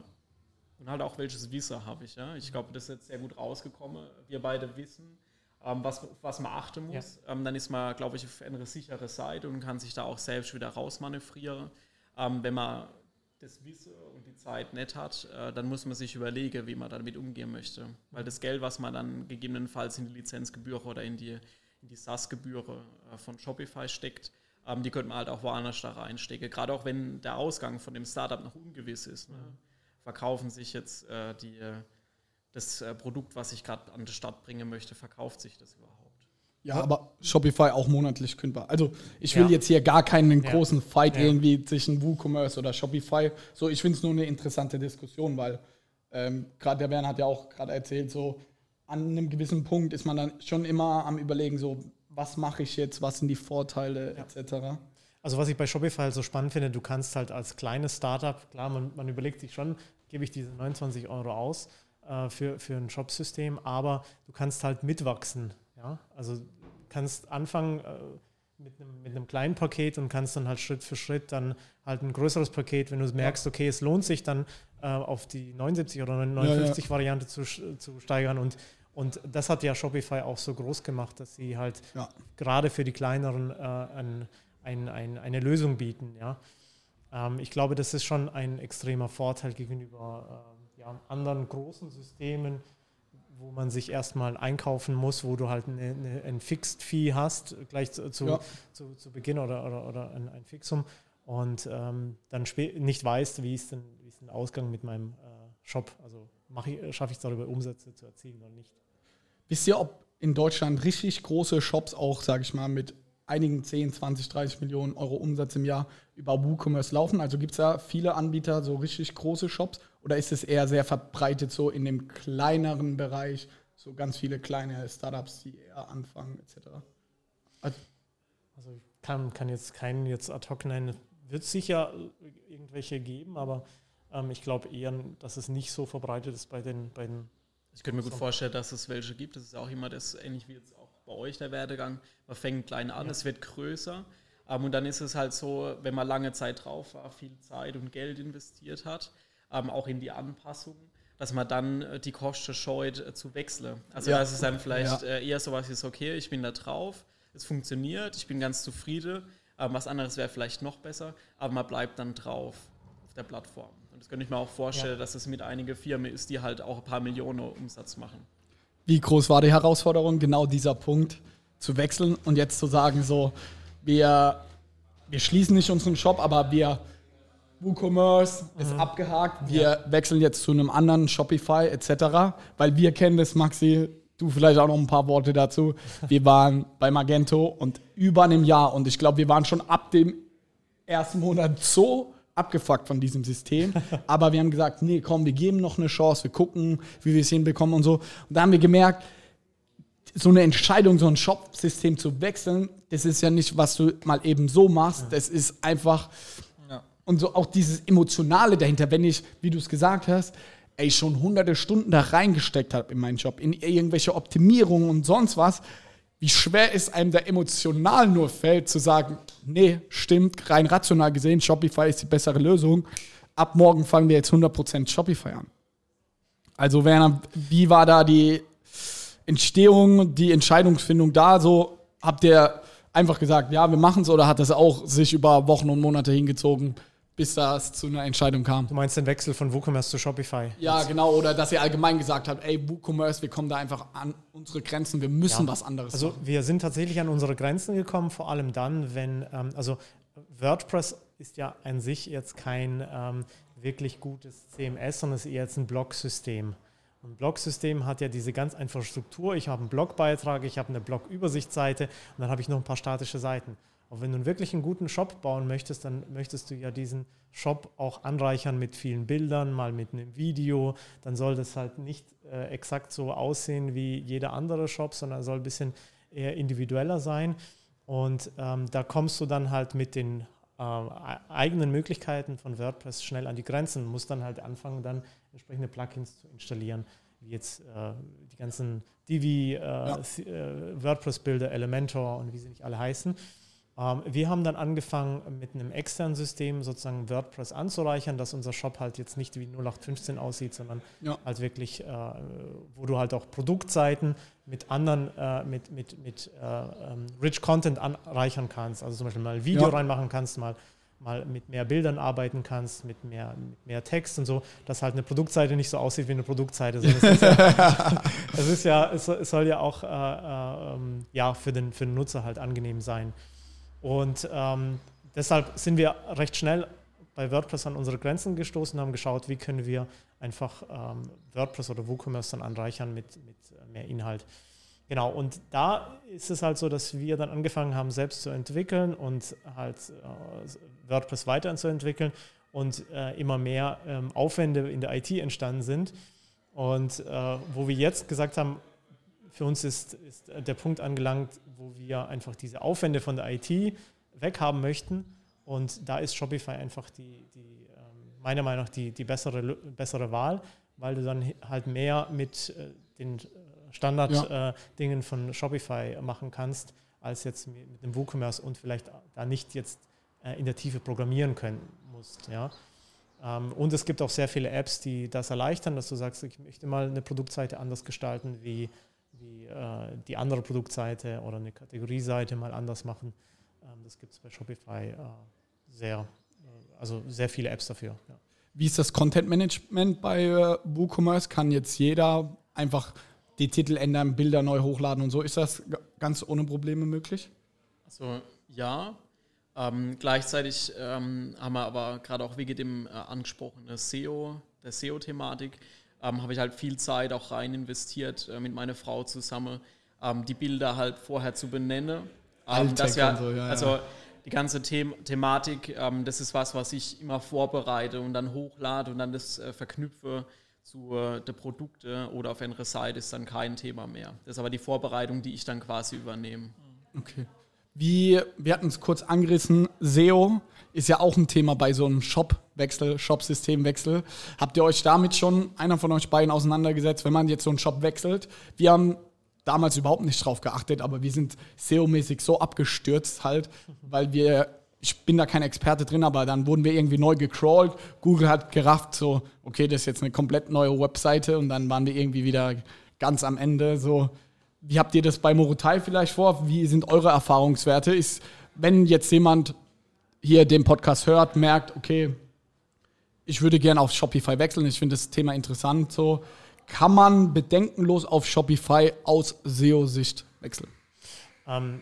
und halt auch welches Wissen habe ich. Ja? Ich glaube, das ist jetzt sehr gut rausgekommen. Wir beide wissen, ähm, was, was man achten muss. Ja. Ähm, dann ist man, glaube ich, auf eine sichere Seite und kann sich da auch selbst wieder rausmanövrieren. Ähm, wenn man das Wissen und die Zeit nicht hat, äh, dann muss man sich überlegen, wie man damit umgehen möchte. Weil das Geld, was man dann gegebenenfalls in die Lizenzgebühr oder in die in die SaaS-Gebühren äh, von Shopify steckt, ähm, die könnte man halt auch woanders da reinstecken. Gerade auch wenn der Ausgang von dem Startup noch ungewiss ist. Ne? Mhm. Verkaufen sich jetzt äh, die, äh, das äh, Produkt, was ich gerade an die Stadt bringen möchte, verkauft sich das überhaupt? Ja, aber Shopify auch monatlich kündbar. Also ich will ja. jetzt hier gar keinen ja. großen Fight ja. irgendwie zwischen WooCommerce oder Shopify. So, ich finde es nur eine interessante Diskussion, weil ähm, gerade der Bern hat ja auch gerade erzählt, so an einem gewissen Punkt ist man dann schon immer am Überlegen, so, was mache ich jetzt, was sind die Vorteile, ja. etc. Also was ich bei Shopify halt so spannend finde, du kannst halt als kleines Startup, klar, man, man überlegt sich schon, gebe ich diese 29 Euro aus äh, für, für ein Shopsystem, aber du kannst halt mitwachsen. Ja? Also kannst anfangen äh, mit, einem, mit einem kleinen Paket und kannst dann halt Schritt für Schritt dann halt ein größeres Paket, wenn du merkst, okay, es lohnt sich dann äh, auf die 79 oder 59 ja, ja. Variante zu, zu steigern und und das hat ja Shopify auch so groß gemacht, dass sie halt ja. gerade für die kleineren äh, ein, ein, ein, eine Lösung bieten. Ja? Ähm, ich glaube, das ist schon ein extremer Vorteil gegenüber äh, ja, anderen großen Systemen wo man sich erstmal einkaufen muss, wo du halt eine, eine, ein Fixed Fee hast, gleich zu, zu, Ja. zu, zu Beginn oder, oder, oder ein, ein Fixum und ähm, dann nicht weißt, wie ist denn, wie ist denn der Ausgang mit meinem äh, Shop. Also schaffe ich es darüber, Umsätze zu erzielen oder nicht. Wisst ihr, ob in Deutschland richtig große Shops auch, sage ich mal, mit einigen 10, 20, 30 Millionen Euro Umsatz im Jahr über WooCommerce laufen? Also gibt es da viele Anbieter, so richtig große Shops? Oder ist es eher sehr verbreitet so in dem kleineren Bereich, so ganz viele kleine Startups, die eher anfangen, etc.? Also, Also ich kann, kann jetzt keinen jetzt ad hoc nennen. Wird sicher irgendwelche geben, aber ähm, ich glaube eher, dass es nicht so verbreitet ist bei den, bei den Ich könnte mir gut vorstellen, dass es welche gibt. Das ist auch immer das, ähnlich wie jetzt auch bei euch der Werdegang. Man fängt klein an, es wird größer. Ähm, und dann ist es halt so, wenn man lange Zeit drauf war, viel Zeit und Geld investiert hat, ähm, auch in die Anpassung, dass man dann äh, die Kosten scheut äh, zu wechseln. Also Ja. das ist dann vielleicht Ja. äh, eher so was wie ist, okay, ich bin da drauf, es funktioniert, ich bin ganz zufrieden. Ähm, was anderes wäre vielleicht noch besser, aber man bleibt dann drauf auf der Plattform. Und das könnte ich mir auch vorstellen, dass es mit einigen Firmen ist, die halt auch ein paar Millionen Umsatz machen. wie groß war die Herausforderung, genau dieser Punkt zu wechseln und jetzt zu sagen, so, wir, wir schließen nicht unseren Shop, aber wir WooCommerce ist abgehakt, wir wechseln jetzt zu einem anderen Shopify etc., weil wir kennen das, Maxi, du vielleicht auch noch ein paar Worte dazu. Wir waren bei Magento und über einem Jahr und ich glaube, wir waren schon ab dem ersten Monat so abgefuckt von diesem System. Aber wir haben gesagt, nee, komm, wir geben noch eine Chance, wir gucken, wie wir es hinbekommen und so. Und da haben wir gemerkt, so eine Entscheidung, so ein Shop-System zu wechseln, das ist ja nicht, was du mal eben so machst. Das ist einfach. Und so auch dieses Emotionale dahinter, wenn ich, wie du es gesagt hast, ey, schon hunderte Stunden da reingesteckt habe in meinen Job, in irgendwelche Optimierungen und sonst was, wie schwer ist einem da emotional nur fällt, zu sagen, nee, stimmt, rein rational gesehen, Shopify ist die bessere Lösung. Ab morgen fangen wir jetzt 100% Shopify an. Also Werner, wie war da die Entstehung, die Entscheidungsfindung da? So habt ihr einfach gesagt, ja, wir machen es oder hat das auch sich über Wochen und Monate hingezogen, bis das zu einer Entscheidung kam? Du meinst den Wechsel von WooCommerce zu Shopify? Ja, genau. Oder dass ihr allgemein gesagt habt, ey, WooCommerce, wir kommen da einfach an unsere Grenzen, wir müssen Ja. was anderes Also machen. wir sind tatsächlich an unsere Grenzen gekommen, vor allem dann, wenn, ähm, also WordPress ist ja an sich jetzt kein ähm, wirklich gutes CMS, sondern es ist eher jetzt ein Blog-System. Ein Blog-System hat ja diese ganz einfache Struktur. Ich habe einen Blogbeitrag, ich habe eine Blog-Übersichtsseite und dann habe ich noch ein paar statische Seiten. Und wenn du wirklich einen guten Shop bauen möchtest, dann möchtest du ja diesen Shop auch anreichern mit vielen Bildern, mal mit einem Video. Dann soll das halt nicht äh, exakt so aussehen wie jeder andere Shop, sondern soll ein bisschen eher individueller sein. Und ähm, da kommst du dann halt mit den ähm, e- eigenen Möglichkeiten von WordPress schnell an die Grenzen, musst dann halt anfangen, dann entsprechende Plugins zu installieren, wie jetzt äh, die ganzen Divi, äh, S- äh, WordPress-Bilder, Elementor und wie sie nicht alle heißen. Ähm, wir haben dann angefangen, mit einem externen System sozusagen WordPress anzureichern, dass unser Shop halt jetzt nicht wie 0815 aussieht, sondern Ja. halt wirklich, äh, wo du halt auch Produktseiten mit anderen, äh, mit, mit, mit äh, ähm, Rich Content anreichern kannst. Also zum Beispiel mal ein Video Ja. reinmachen kannst, mal, mal mit mehr Bildern arbeiten kannst, mit mehr, mit mehr Text und so, dass halt eine Produktseite nicht so aussieht wie eine Produktseite. sondern es, ist ja, es, ist ja, es, soll- ja auch äh, äh, ähm, ja, für, den, für den Nutzer halt angenehm sein. Und ähm, deshalb sind wir recht schnell bei WordPress an unsere Grenzen gestoßen und haben geschaut, wie können wir einfach ähm, WordPress oder WooCommerce dann anreichern mit, mit äh, mehr Inhalt. Genau, und da ist es halt so, dass wir dann angefangen haben, selbst zu entwickeln und halt äh, WordPress weiterzuentwickeln und äh, immer mehr ähm, Aufwände in der IT entstanden sind. Und äh, wo wir jetzt gesagt haben, für uns ist, ist der Punkt angelangt, wo wir einfach diese Aufwände von der IT weghaben möchten. Und da ist Shopify einfach die, die ähm, meiner Meinung nach die, die bessere, bessere Wahl, weil du dann halt mehr mit äh, den Standard-Dingen äh, Dingen von Shopify machen kannst, als jetzt mit, dem WooCommerce und vielleicht da nicht jetzt äh, in der Tiefe programmieren können musst. Ja? Ähm, und es gibt auch sehr viele Apps, die das erleichtern, dass du sagst, ich möchte mal eine Produktseite anders gestalten wie, wie äh, die andere Produktseite oder eine Kategorieseite mal anders machen. Ähm, das gibt es bei Shopify äh, sehr, äh, also sehr viele Apps dafür. Ja. Wie ist das Content Management bei äh, WooCommerce? Kann jetzt jeder einfach die Titel ändern, Bilder neu hochladen und so. Ist das ganz ohne Probleme möglich? Also ja. Ähm, gleichzeitig ähm, haben wir aber gerade auch wegen dem äh, angesprochenen SEO, der SEO-Thematik, ähm, habe ich halt viel Zeit auch rein investiert äh, mit meiner Frau zusammen, ähm, die Bilder halt vorher zu benennen. Ähm, dass wir, so, ja, ja. also die ganze The Thematik, ähm, das ist was, was ich immer vorbereite und dann hochlade und dann das äh, verknüpfe zu äh, den Produkten oder auf andere Seite ist dann kein Thema mehr. Das ist aber die Vorbereitung, die ich dann quasi übernehme. Okay. Wie, wir hatten es kurz angerissen, SEO ist ja auch ein Thema bei so einem Shop-Wechsel, Shop-Systemwechsel. Habt ihr euch damit schon, einer von euch beiden, auseinandergesetzt, wenn man jetzt so einen Shop wechselt? Wir haben damals überhaupt nicht drauf geachtet, aber wir sind SEO-mäßig so abgestürzt halt, weil wir, ich bin da kein Experte drin, aber dann wurden wir irgendwie neu gecrawlt. Google hat gerafft, so, okay, das ist jetzt eine komplett neue Webseite und dann waren wir irgendwie wieder ganz am Ende, so, wie habt ihr das bei Morotai vielleicht vor? Wie sind eure Erfahrungswerte? Ist, wenn jetzt jemand hier den Podcast hört, merkt, okay, ich würde gerne auf Shopify wechseln, ich finde das Thema interessant, so, kann man bedenkenlos auf Shopify aus SEO-Sicht wechseln? Ähm,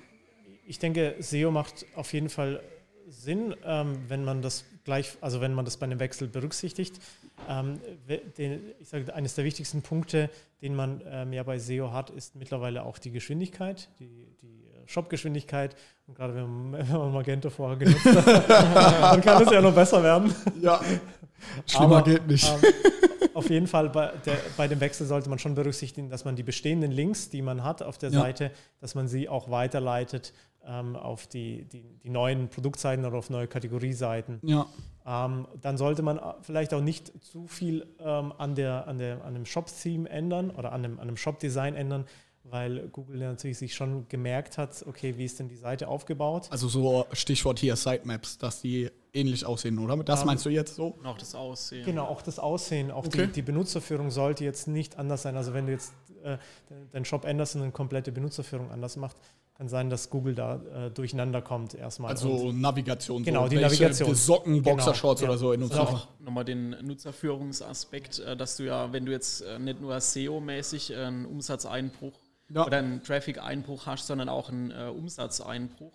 ich denke, SEO macht auf jeden Fall Sinn, ähm, wenn man das gleich, also wenn man das bei einem Wechsel berücksichtigt. Ähm, den, ich sage, eines der wichtigsten Punkte, den man ähm, ja bei SEO hat, ist mittlerweile auch die Geschwindigkeit, die, die äh, Shop-Geschwindigkeit. Und gerade wenn man, wenn man Magento vorher genutzt hat, dann kann es ja noch besser werden. Ja, schlimmer Aber, geht nicht. Ähm, auf jeden Fall bei, der, bei dem Wechsel sollte man schon berücksichtigen, dass man die bestehenden Links, die man hat auf der Ja. Seite, dass man sie auch weiterleitet ähm, auf die, die, die neuen Produktseiten oder auf neue Kategorieseiten. ja, Ähm, dann sollte man äh, vielleicht auch nicht zu viel ähm, an, der, an, der, an dem Shop-Theme ändern oder an dem, an dem Shop-Design ändern, weil Google natürlich sich schon gemerkt hat, okay, wie ist denn die Seite aufgebaut? also so Stichwort hier Sitemaps, dass die ähnlich aussehen, oder? Das Ähm, meinst du jetzt so? Auch das Aussehen. Genau, auch das Aussehen, auch Okay. die, die Benutzerführung sollte jetzt nicht anders sein. Also wenn du jetzt äh, deinen Shop änderst und eine komplette Benutzerführung anders macht, kann sein, dass Google da äh, durcheinander kommt erstmal. Also Und Navigation. Genau, so. die Welche Navigation. Socken, Genau, Boxershorts ja. oder so in Und uns. auch nochmal den Nutzerführungsaspekt, äh, dass du ja, wenn du jetzt äh, nicht nur SEO-mäßig äh, einen Umsatzeinbruch Ja. oder einen Traffic-Einbruch hast, sondern auch einen äh, Umsatzeinbruch,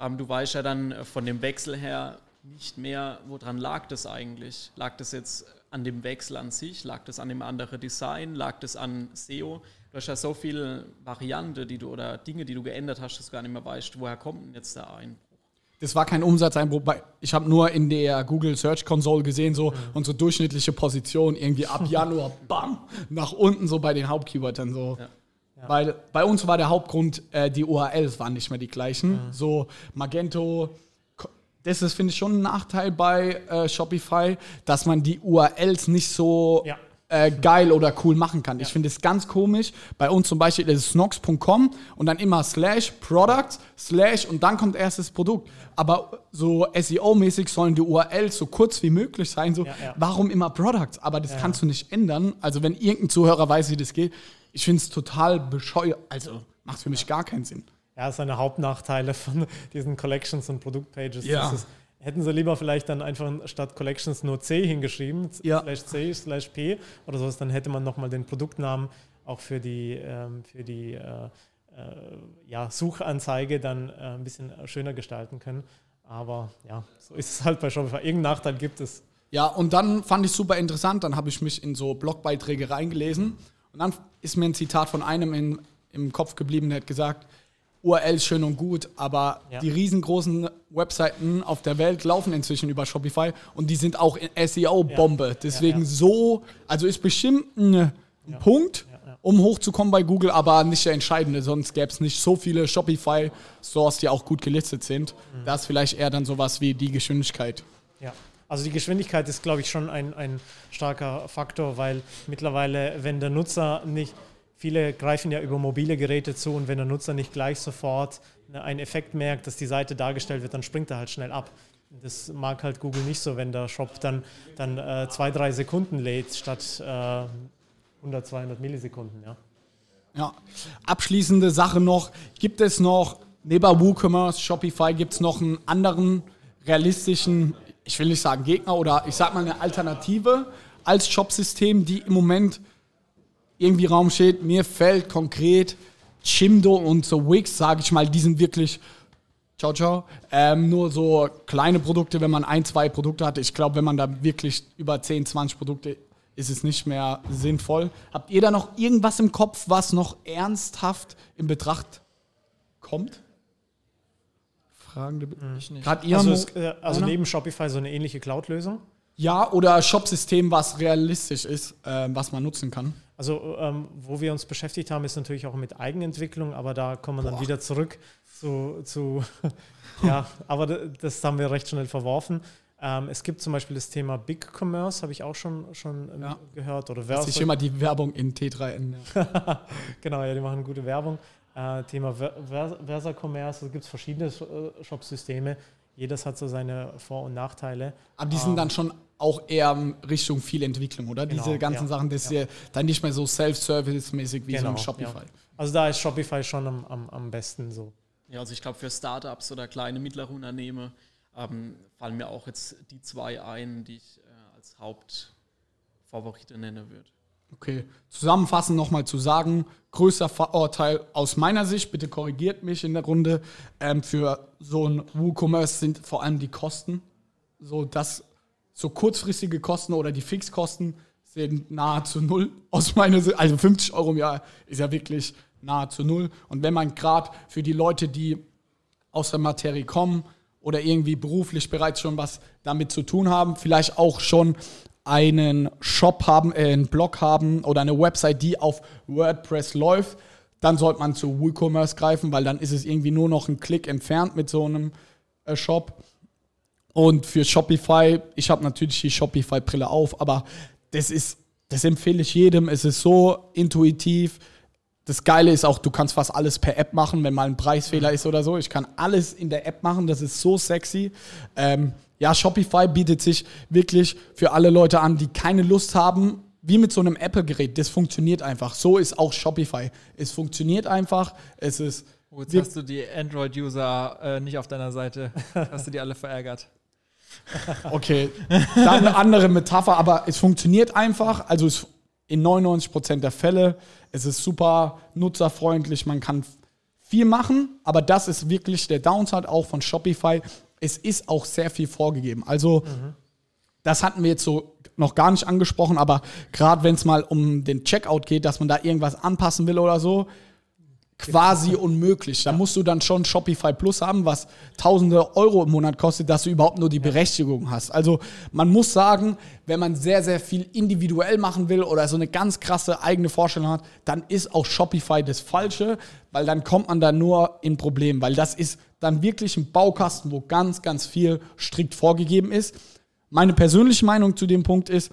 ähm, du weißt ja dann äh, von dem Wechsel her nicht mehr, woran lag das eigentlich? Lag das jetzt an dem Wechsel an sich? Lag das an dem anderen Design? Lag das an SEO? Du hast ja so viele Varianten, die du oder Dinge, die du geändert hast, dass du gar nicht mehr weißt, woher kommt denn jetzt der Einbruch? Das war kein Umsatzeinbruch. Ich habe nur in der Google Search Console gesehen, so unsere durchschnittliche Position irgendwie ab Januar, bam, nach unten so bei den Hauptkeywörtern so. Ja. Weil bei uns war der Hauptgrund, äh, die URLs waren nicht mehr die gleichen. So Magento, das ist, finde ich, schon ein Nachteil bei äh, Shopify, dass man die URLs nicht so Ja. Äh, geil oder cool machen kann. Ich finde es ganz komisch. Bei uns zum Beispiel ist es snox.com und dann immer slash product slash und dann kommt erst das Produkt. Aber so SEO-mäßig sollen die URLs so kurz wie möglich sein. So, warum immer Products? Aber das kannst du nicht ändern. Also wenn irgendein Zuhörer weiß, wie das geht, ich finde es total bescheuert. Also macht für mich gar keinen Sinn. Ja, das ist eine Hauptnachteile von diesen Collections und Produktpages. Ja. Das ist, hätten sie lieber vielleicht dann einfach statt Collections nur C hingeschrieben, Ja. slash C, slash P oder sowas, dann hätte man nochmal den Produktnamen auch für die, ähm, für die äh, äh, ja, Suchanzeige dann äh, ein bisschen schöner gestalten können. Aber ja, so ist es halt bei Shopify. Irgendeinen Nachteil gibt es. Ja, und dann fand ich super interessant. Dann habe ich mich in so Blogbeiträge reingelesen. Und dann ist mir ein Zitat von einem in, im Kopf geblieben, der hat gesagt, URL schön und gut, aber Ja. die riesengroßen Webseiten auf der Welt laufen inzwischen über Shopify und die sind auch in SEO-Bombe. Deswegen ja. so, also ist bestimmt ein Punkt, Ja, ja. um hochzukommen bei Google, aber nicht der entscheidende. Sonst gäbe es nicht so viele Shopify-Stores, die auch gut gelistet sind. Mhm. Da ist vielleicht eher dann sowas wie die Geschwindigkeit. Ja, also die Geschwindigkeit ist, glaube ich, schon ein, ein starker Faktor, weil mittlerweile, wenn der Nutzer nicht, viele greifen ja über mobile Geräte zu und wenn der Nutzer nicht gleich sofort ne, einen Effekt merkt, dass die Seite dargestellt wird, dann springt er halt schnell ab. Das mag halt Google nicht so, wenn der Shop dann, dann äh, zwei, drei Sekunden lädt statt äh, 100, 200 Millisekunden. Ja. Ja. Abschließende Sache noch: Gibt es noch, neben WooCommerce, Shopify, gibt es noch einen anderen realistischen, ich will nicht sagen Gegner oder ich sag mal eine Alternative als Shopsystem, die im Moment irgendwie Raum steht, mir fällt konkret Chimdo und so Wix, sage ich mal, die sind wirklich Ciao, ciao. Ähm, nur so kleine Produkte, wenn man ein, zwei Produkte hat. Ich glaube, wenn man da wirklich über 10, 20 Produkte ist es nicht mehr sinnvoll. Habt ihr da noch irgendwas im Kopf, was noch ernsthaft in Betracht kommt? Fragende. Ich nicht. Ihr Also, es, äh, also neben Shopify so eine ähnliche Cloud-Lösung. Ja, oder Shop-System, was realistisch ist, äh, was man nutzen kann. Also, ähm, wo wir uns beschäftigt haben, ist natürlich auch mit Eigenentwicklung, aber da kommen wir dann wieder zurück zu, zu ja, aber das haben wir recht schnell verworfen. Ähm, es gibt zum Beispiel das Thema Big Commerce, habe ich auch schon, schon ähm, Ja. gehört. Oder Das Versa. ist immer die Werbung in T3N. Ja. genau, ja, die machen gute Werbung. Äh, Thema Ver Vers Versa Commerce, es gibt verschiedene äh, Shop-Systeme. Jedes hat so seine Vor- und Nachteile. Aber die sind dann schon auch eher Richtung viel Entwicklung, oder? Genau, Diese ganzen ja. Sachen, das ist ja dann nicht mehr so Self-Service-mäßig wie so ein Shopify. Ja. Also da ist Shopify schon am, am, am besten so. Ja, also ich glaube, für Startups oder kleine, mittlere Unternehmen ähm, fallen mir auch jetzt die zwei ein, die ich äh, als Hauptfavorite nennen würde. Okay, zusammenfassend nochmal zu sagen, größter Vorurteil aus meiner Sicht, bitte korrigiert mich in der Runde, ähm, für so ein WooCommerce sind vor allem die Kosten. So, das, so kurzfristige Kosten oder die Fixkosten sind nahezu null aus meiner Sicht. Also 50 Euro im Jahr ist ja wirklich nahezu null. Und wenn man gerade für die Leute, die aus der Materie kommen oder irgendwie beruflich bereits schon was damit zu tun haben, vielleicht auch schon einen Shop haben, äh, einen Blog haben oder eine Website, die auf WordPress läuft, dann sollte man zu WooCommerce greifen, weil dann ist es irgendwie nur noch ein Klick entfernt mit so einem äh, Shop. Und für Shopify, ich habe natürlich die Shopify-Brille auf, aber das ist, das empfehle ich jedem. Es ist so intuitiv. Das Geile ist auch, du kannst fast alles per App machen, wenn mal ein Preisfehler ist oder so. Ich kann alles in der App machen, das ist so sexy. Ähm, ja, Shopify bietet sich wirklich für alle Leute an, die keine Lust haben, wie mit so einem Apple-Gerät. Das funktioniert einfach. So ist auch Shopify. Es funktioniert einfach. Es ist. Oh, jetzt hast du die Android-User äh, nicht auf deiner Seite. Hast du die alle verärgert? Okay, dann eine andere Metapher, aber es funktioniert einfach. Also es, in 99% der Fälle, es ist super nutzerfreundlich, man kann viel machen, aber das ist wirklich der Downside auch von Shopify. Es ist auch sehr viel vorgegeben. Also das hatten wir jetzt so noch gar nicht angesprochen, aber gerade wenn es mal um den Checkout geht, dass man da irgendwas anpassen will oder so, quasi unmöglich. Da musst du dann schon Shopify Plus haben, was tausende Euro im Monat kostet, dass du überhaupt nur die Berechtigung hast. Also man muss sagen, wenn man sehr, sehr viel individuell machen will oder so eine ganz krasse eigene Vorstellung hat, dann ist auch Shopify das Falsche, weil dann kommt man da nur in Problem, weil das ist dann wirklich ein Baukasten, wo ganz, ganz viel strikt vorgegeben ist. Meine persönliche Meinung zu dem Punkt ist,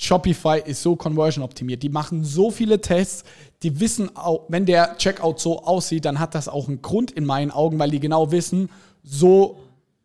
Shopify ist so conversion optimiert. Die machen so viele Tests, die wissen auch, wenn der Checkout so aussieht, dann hat das auch einen Grund in meinen Augen, weil die genau wissen, so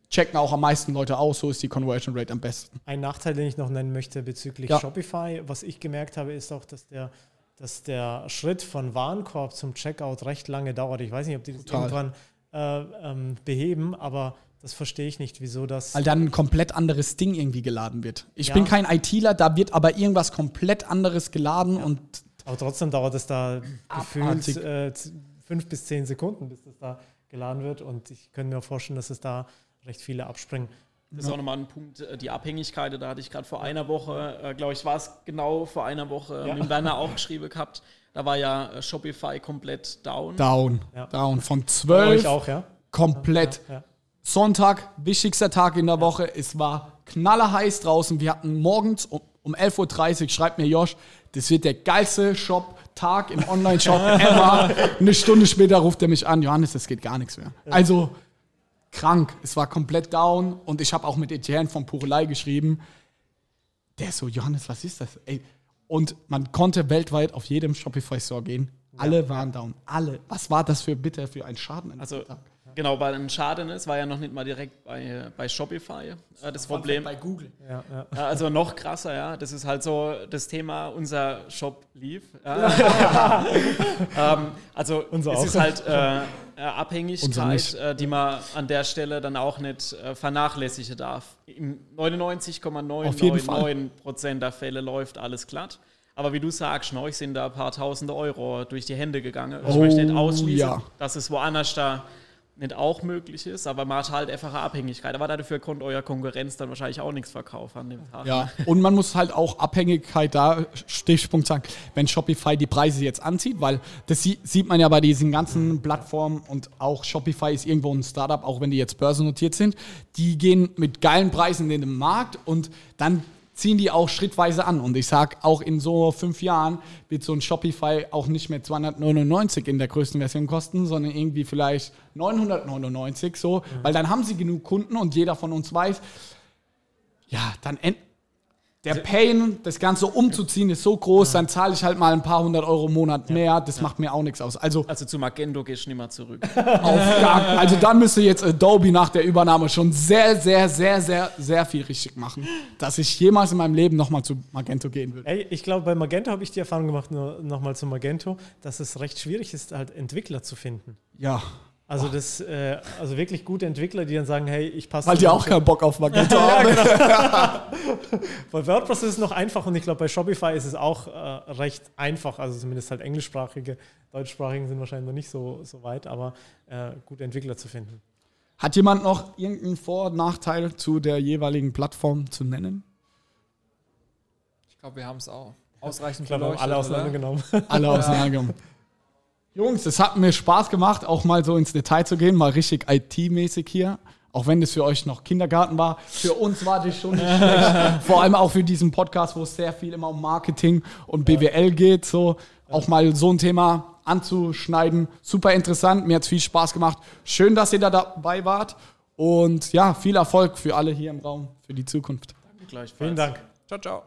checken auch am meisten Leute aus, so ist die Conversion Rate am besten. Ein Nachteil, den ich noch nennen möchte bezüglich Ja. Shopify, was ich gemerkt habe, ist auch, dass der, dass der Schritt von Warenkorb zum Checkout recht lange dauert. Ich weiß nicht, ob die das Total. irgendwann äh, ähm, beheben, aber das verstehe ich nicht, wieso das. Weil dann ein komplett anderes Ding irgendwie geladen wird. Ich Ja. bin kein ITler, da wird aber irgendwas komplett anderes geladen und Aber trotzdem dauert es da Abartig. gefühlt äh, fünf bis zehn Sekunden, bis das da geladen wird. Und ich könnte mir vorstellen, dass es da recht viele abspringen. Das ist auch nochmal ein Punkt, äh, die Abhängigkeit, da hatte ich gerade vor einer Woche, äh, glaube ich, war es genau vor einer Woche Ja. mit Werner auch geschrieben gehabt. Da war ja äh, Shopify komplett down. down. Ja. Down. Von Bei 12 euch auch, ja? komplett. Ja, ja. Sonntag, wichtigster Tag in der Woche. Es war knallerheiß draußen. Wir hatten morgens um, um 11.30 Uhr, schreibt mir Josh, das wird der geilste Shop-Tag im Online-Shop ever. Eine Stunde später ruft er mich an, Johannes, das geht gar nichts mehr. Also krank. Es war komplett down und ich habe auch mit Etienne von Purelei geschrieben. Der ist so, Johannes, was ist das? Ey. Und man konnte weltweit auf jedem Shopify-Store gehen. Alle waren down. Alle. Was war das für bitte für ein Schaden? Also Tag? Genau, weil ein Schaden ist, war ja noch nicht mal direkt bei, bei Shopify äh, das Problem. bei Google. Ja, ja. Also noch krasser, ja. Das ist halt so das Thema, unser Shop lief. Ja. ähm, also Unser es auch. ist halt äh, äh, Abhängigkeit, äh, die man an der Stelle dann auch nicht äh, vernachlässigen darf. In Auf jeden Fall. 99,999 Prozent der Fälle läuft alles glatt. Aber wie du sagst, euch sind da ein paar tausende Euro durch die Hände gegangen. Ich Oh, möchte nicht ausschließen, ja. dass es woanders da nicht auch möglich ist, aber man hat halt einfach eine Abhängigkeit. Aber dafür konnte euer Konkurrenz dann wahrscheinlich auch nichts verkaufen an dem Tag. Ja, und man muss halt auch Abhängigkeit da, Stichpunkt sagen, wenn Shopify die Preise jetzt anzieht, weil das sie- sieht man ja bei diesen ganzen Plattformen und auch Shopify ist irgendwo ein Startup, auch wenn die jetzt börsennotiert sind, die gehen mit geilen Preisen in den Markt und dann ziehen die auch schrittweise an. Und ich sag, auch in so fünf Jahren wird so ein Shopify auch nicht mehr 299 in der größten Version kosten, sondern irgendwie vielleicht 999 so, weil dann haben sie genug Kunden und jeder von uns weiß, ja, dann der Pain, das Ganze umzuziehen, ist so groß, dann zahle ich halt mal ein paar hundert Euro im Monat mehr. Das macht mir auch nichts aus. Also, Also zu Magento gehst du nicht mehr zurück. auf gar, also dann müsste jetzt Adobe nach der Übernahme schon sehr, sehr, sehr, sehr, sehr viel richtig machen, dass ich jemals in meinem Leben nochmal zu Magento gehen würde. Ey, ich glaube, bei Magento habe ich die Erfahrung gemacht, nur nochmal zu Magento, dass es recht schwierig ist, halt Entwickler zu finden. Ja, Also das, äh, also wirklich gute Entwickler, die dann sagen, hey, ich passe. weil die auch keinen Bock auf Magento haben. Bei WordPress ist es noch einfach und ich glaube, bei Shopify ist es auch äh, recht einfach. Also zumindest halt englischsprachige, deutschsprachigen sind wahrscheinlich noch nicht so, so weit, aber äh, gute Entwickler zu finden. Hat jemand noch irgendeinen Vor- und Nachteil zu der jeweiligen Plattform zu nennen? Ich glaube, wir haben es auch. Ausreichend Ich glaube, alle auseinandergenommen. Alle auseinandergenommen. Jungs, es hat mir Spaß gemacht, auch mal so ins Detail zu gehen, mal richtig IT-mäßig hier. Auch wenn das für euch noch Kindergarten war. Für uns war das schon nicht schlecht. Vor allem auch für diesen Podcast, wo es sehr viel immer um Marketing und BWL geht. So auch mal so ein Thema anzuschneiden. Super interessant. Mir hat es viel Spaß gemacht. Schön, dass ihr da dabei wart. Und ja, viel Erfolg für alle hier im Raum für die Zukunft. Gleichfalls. Vielen Dank. Ciao, ciao.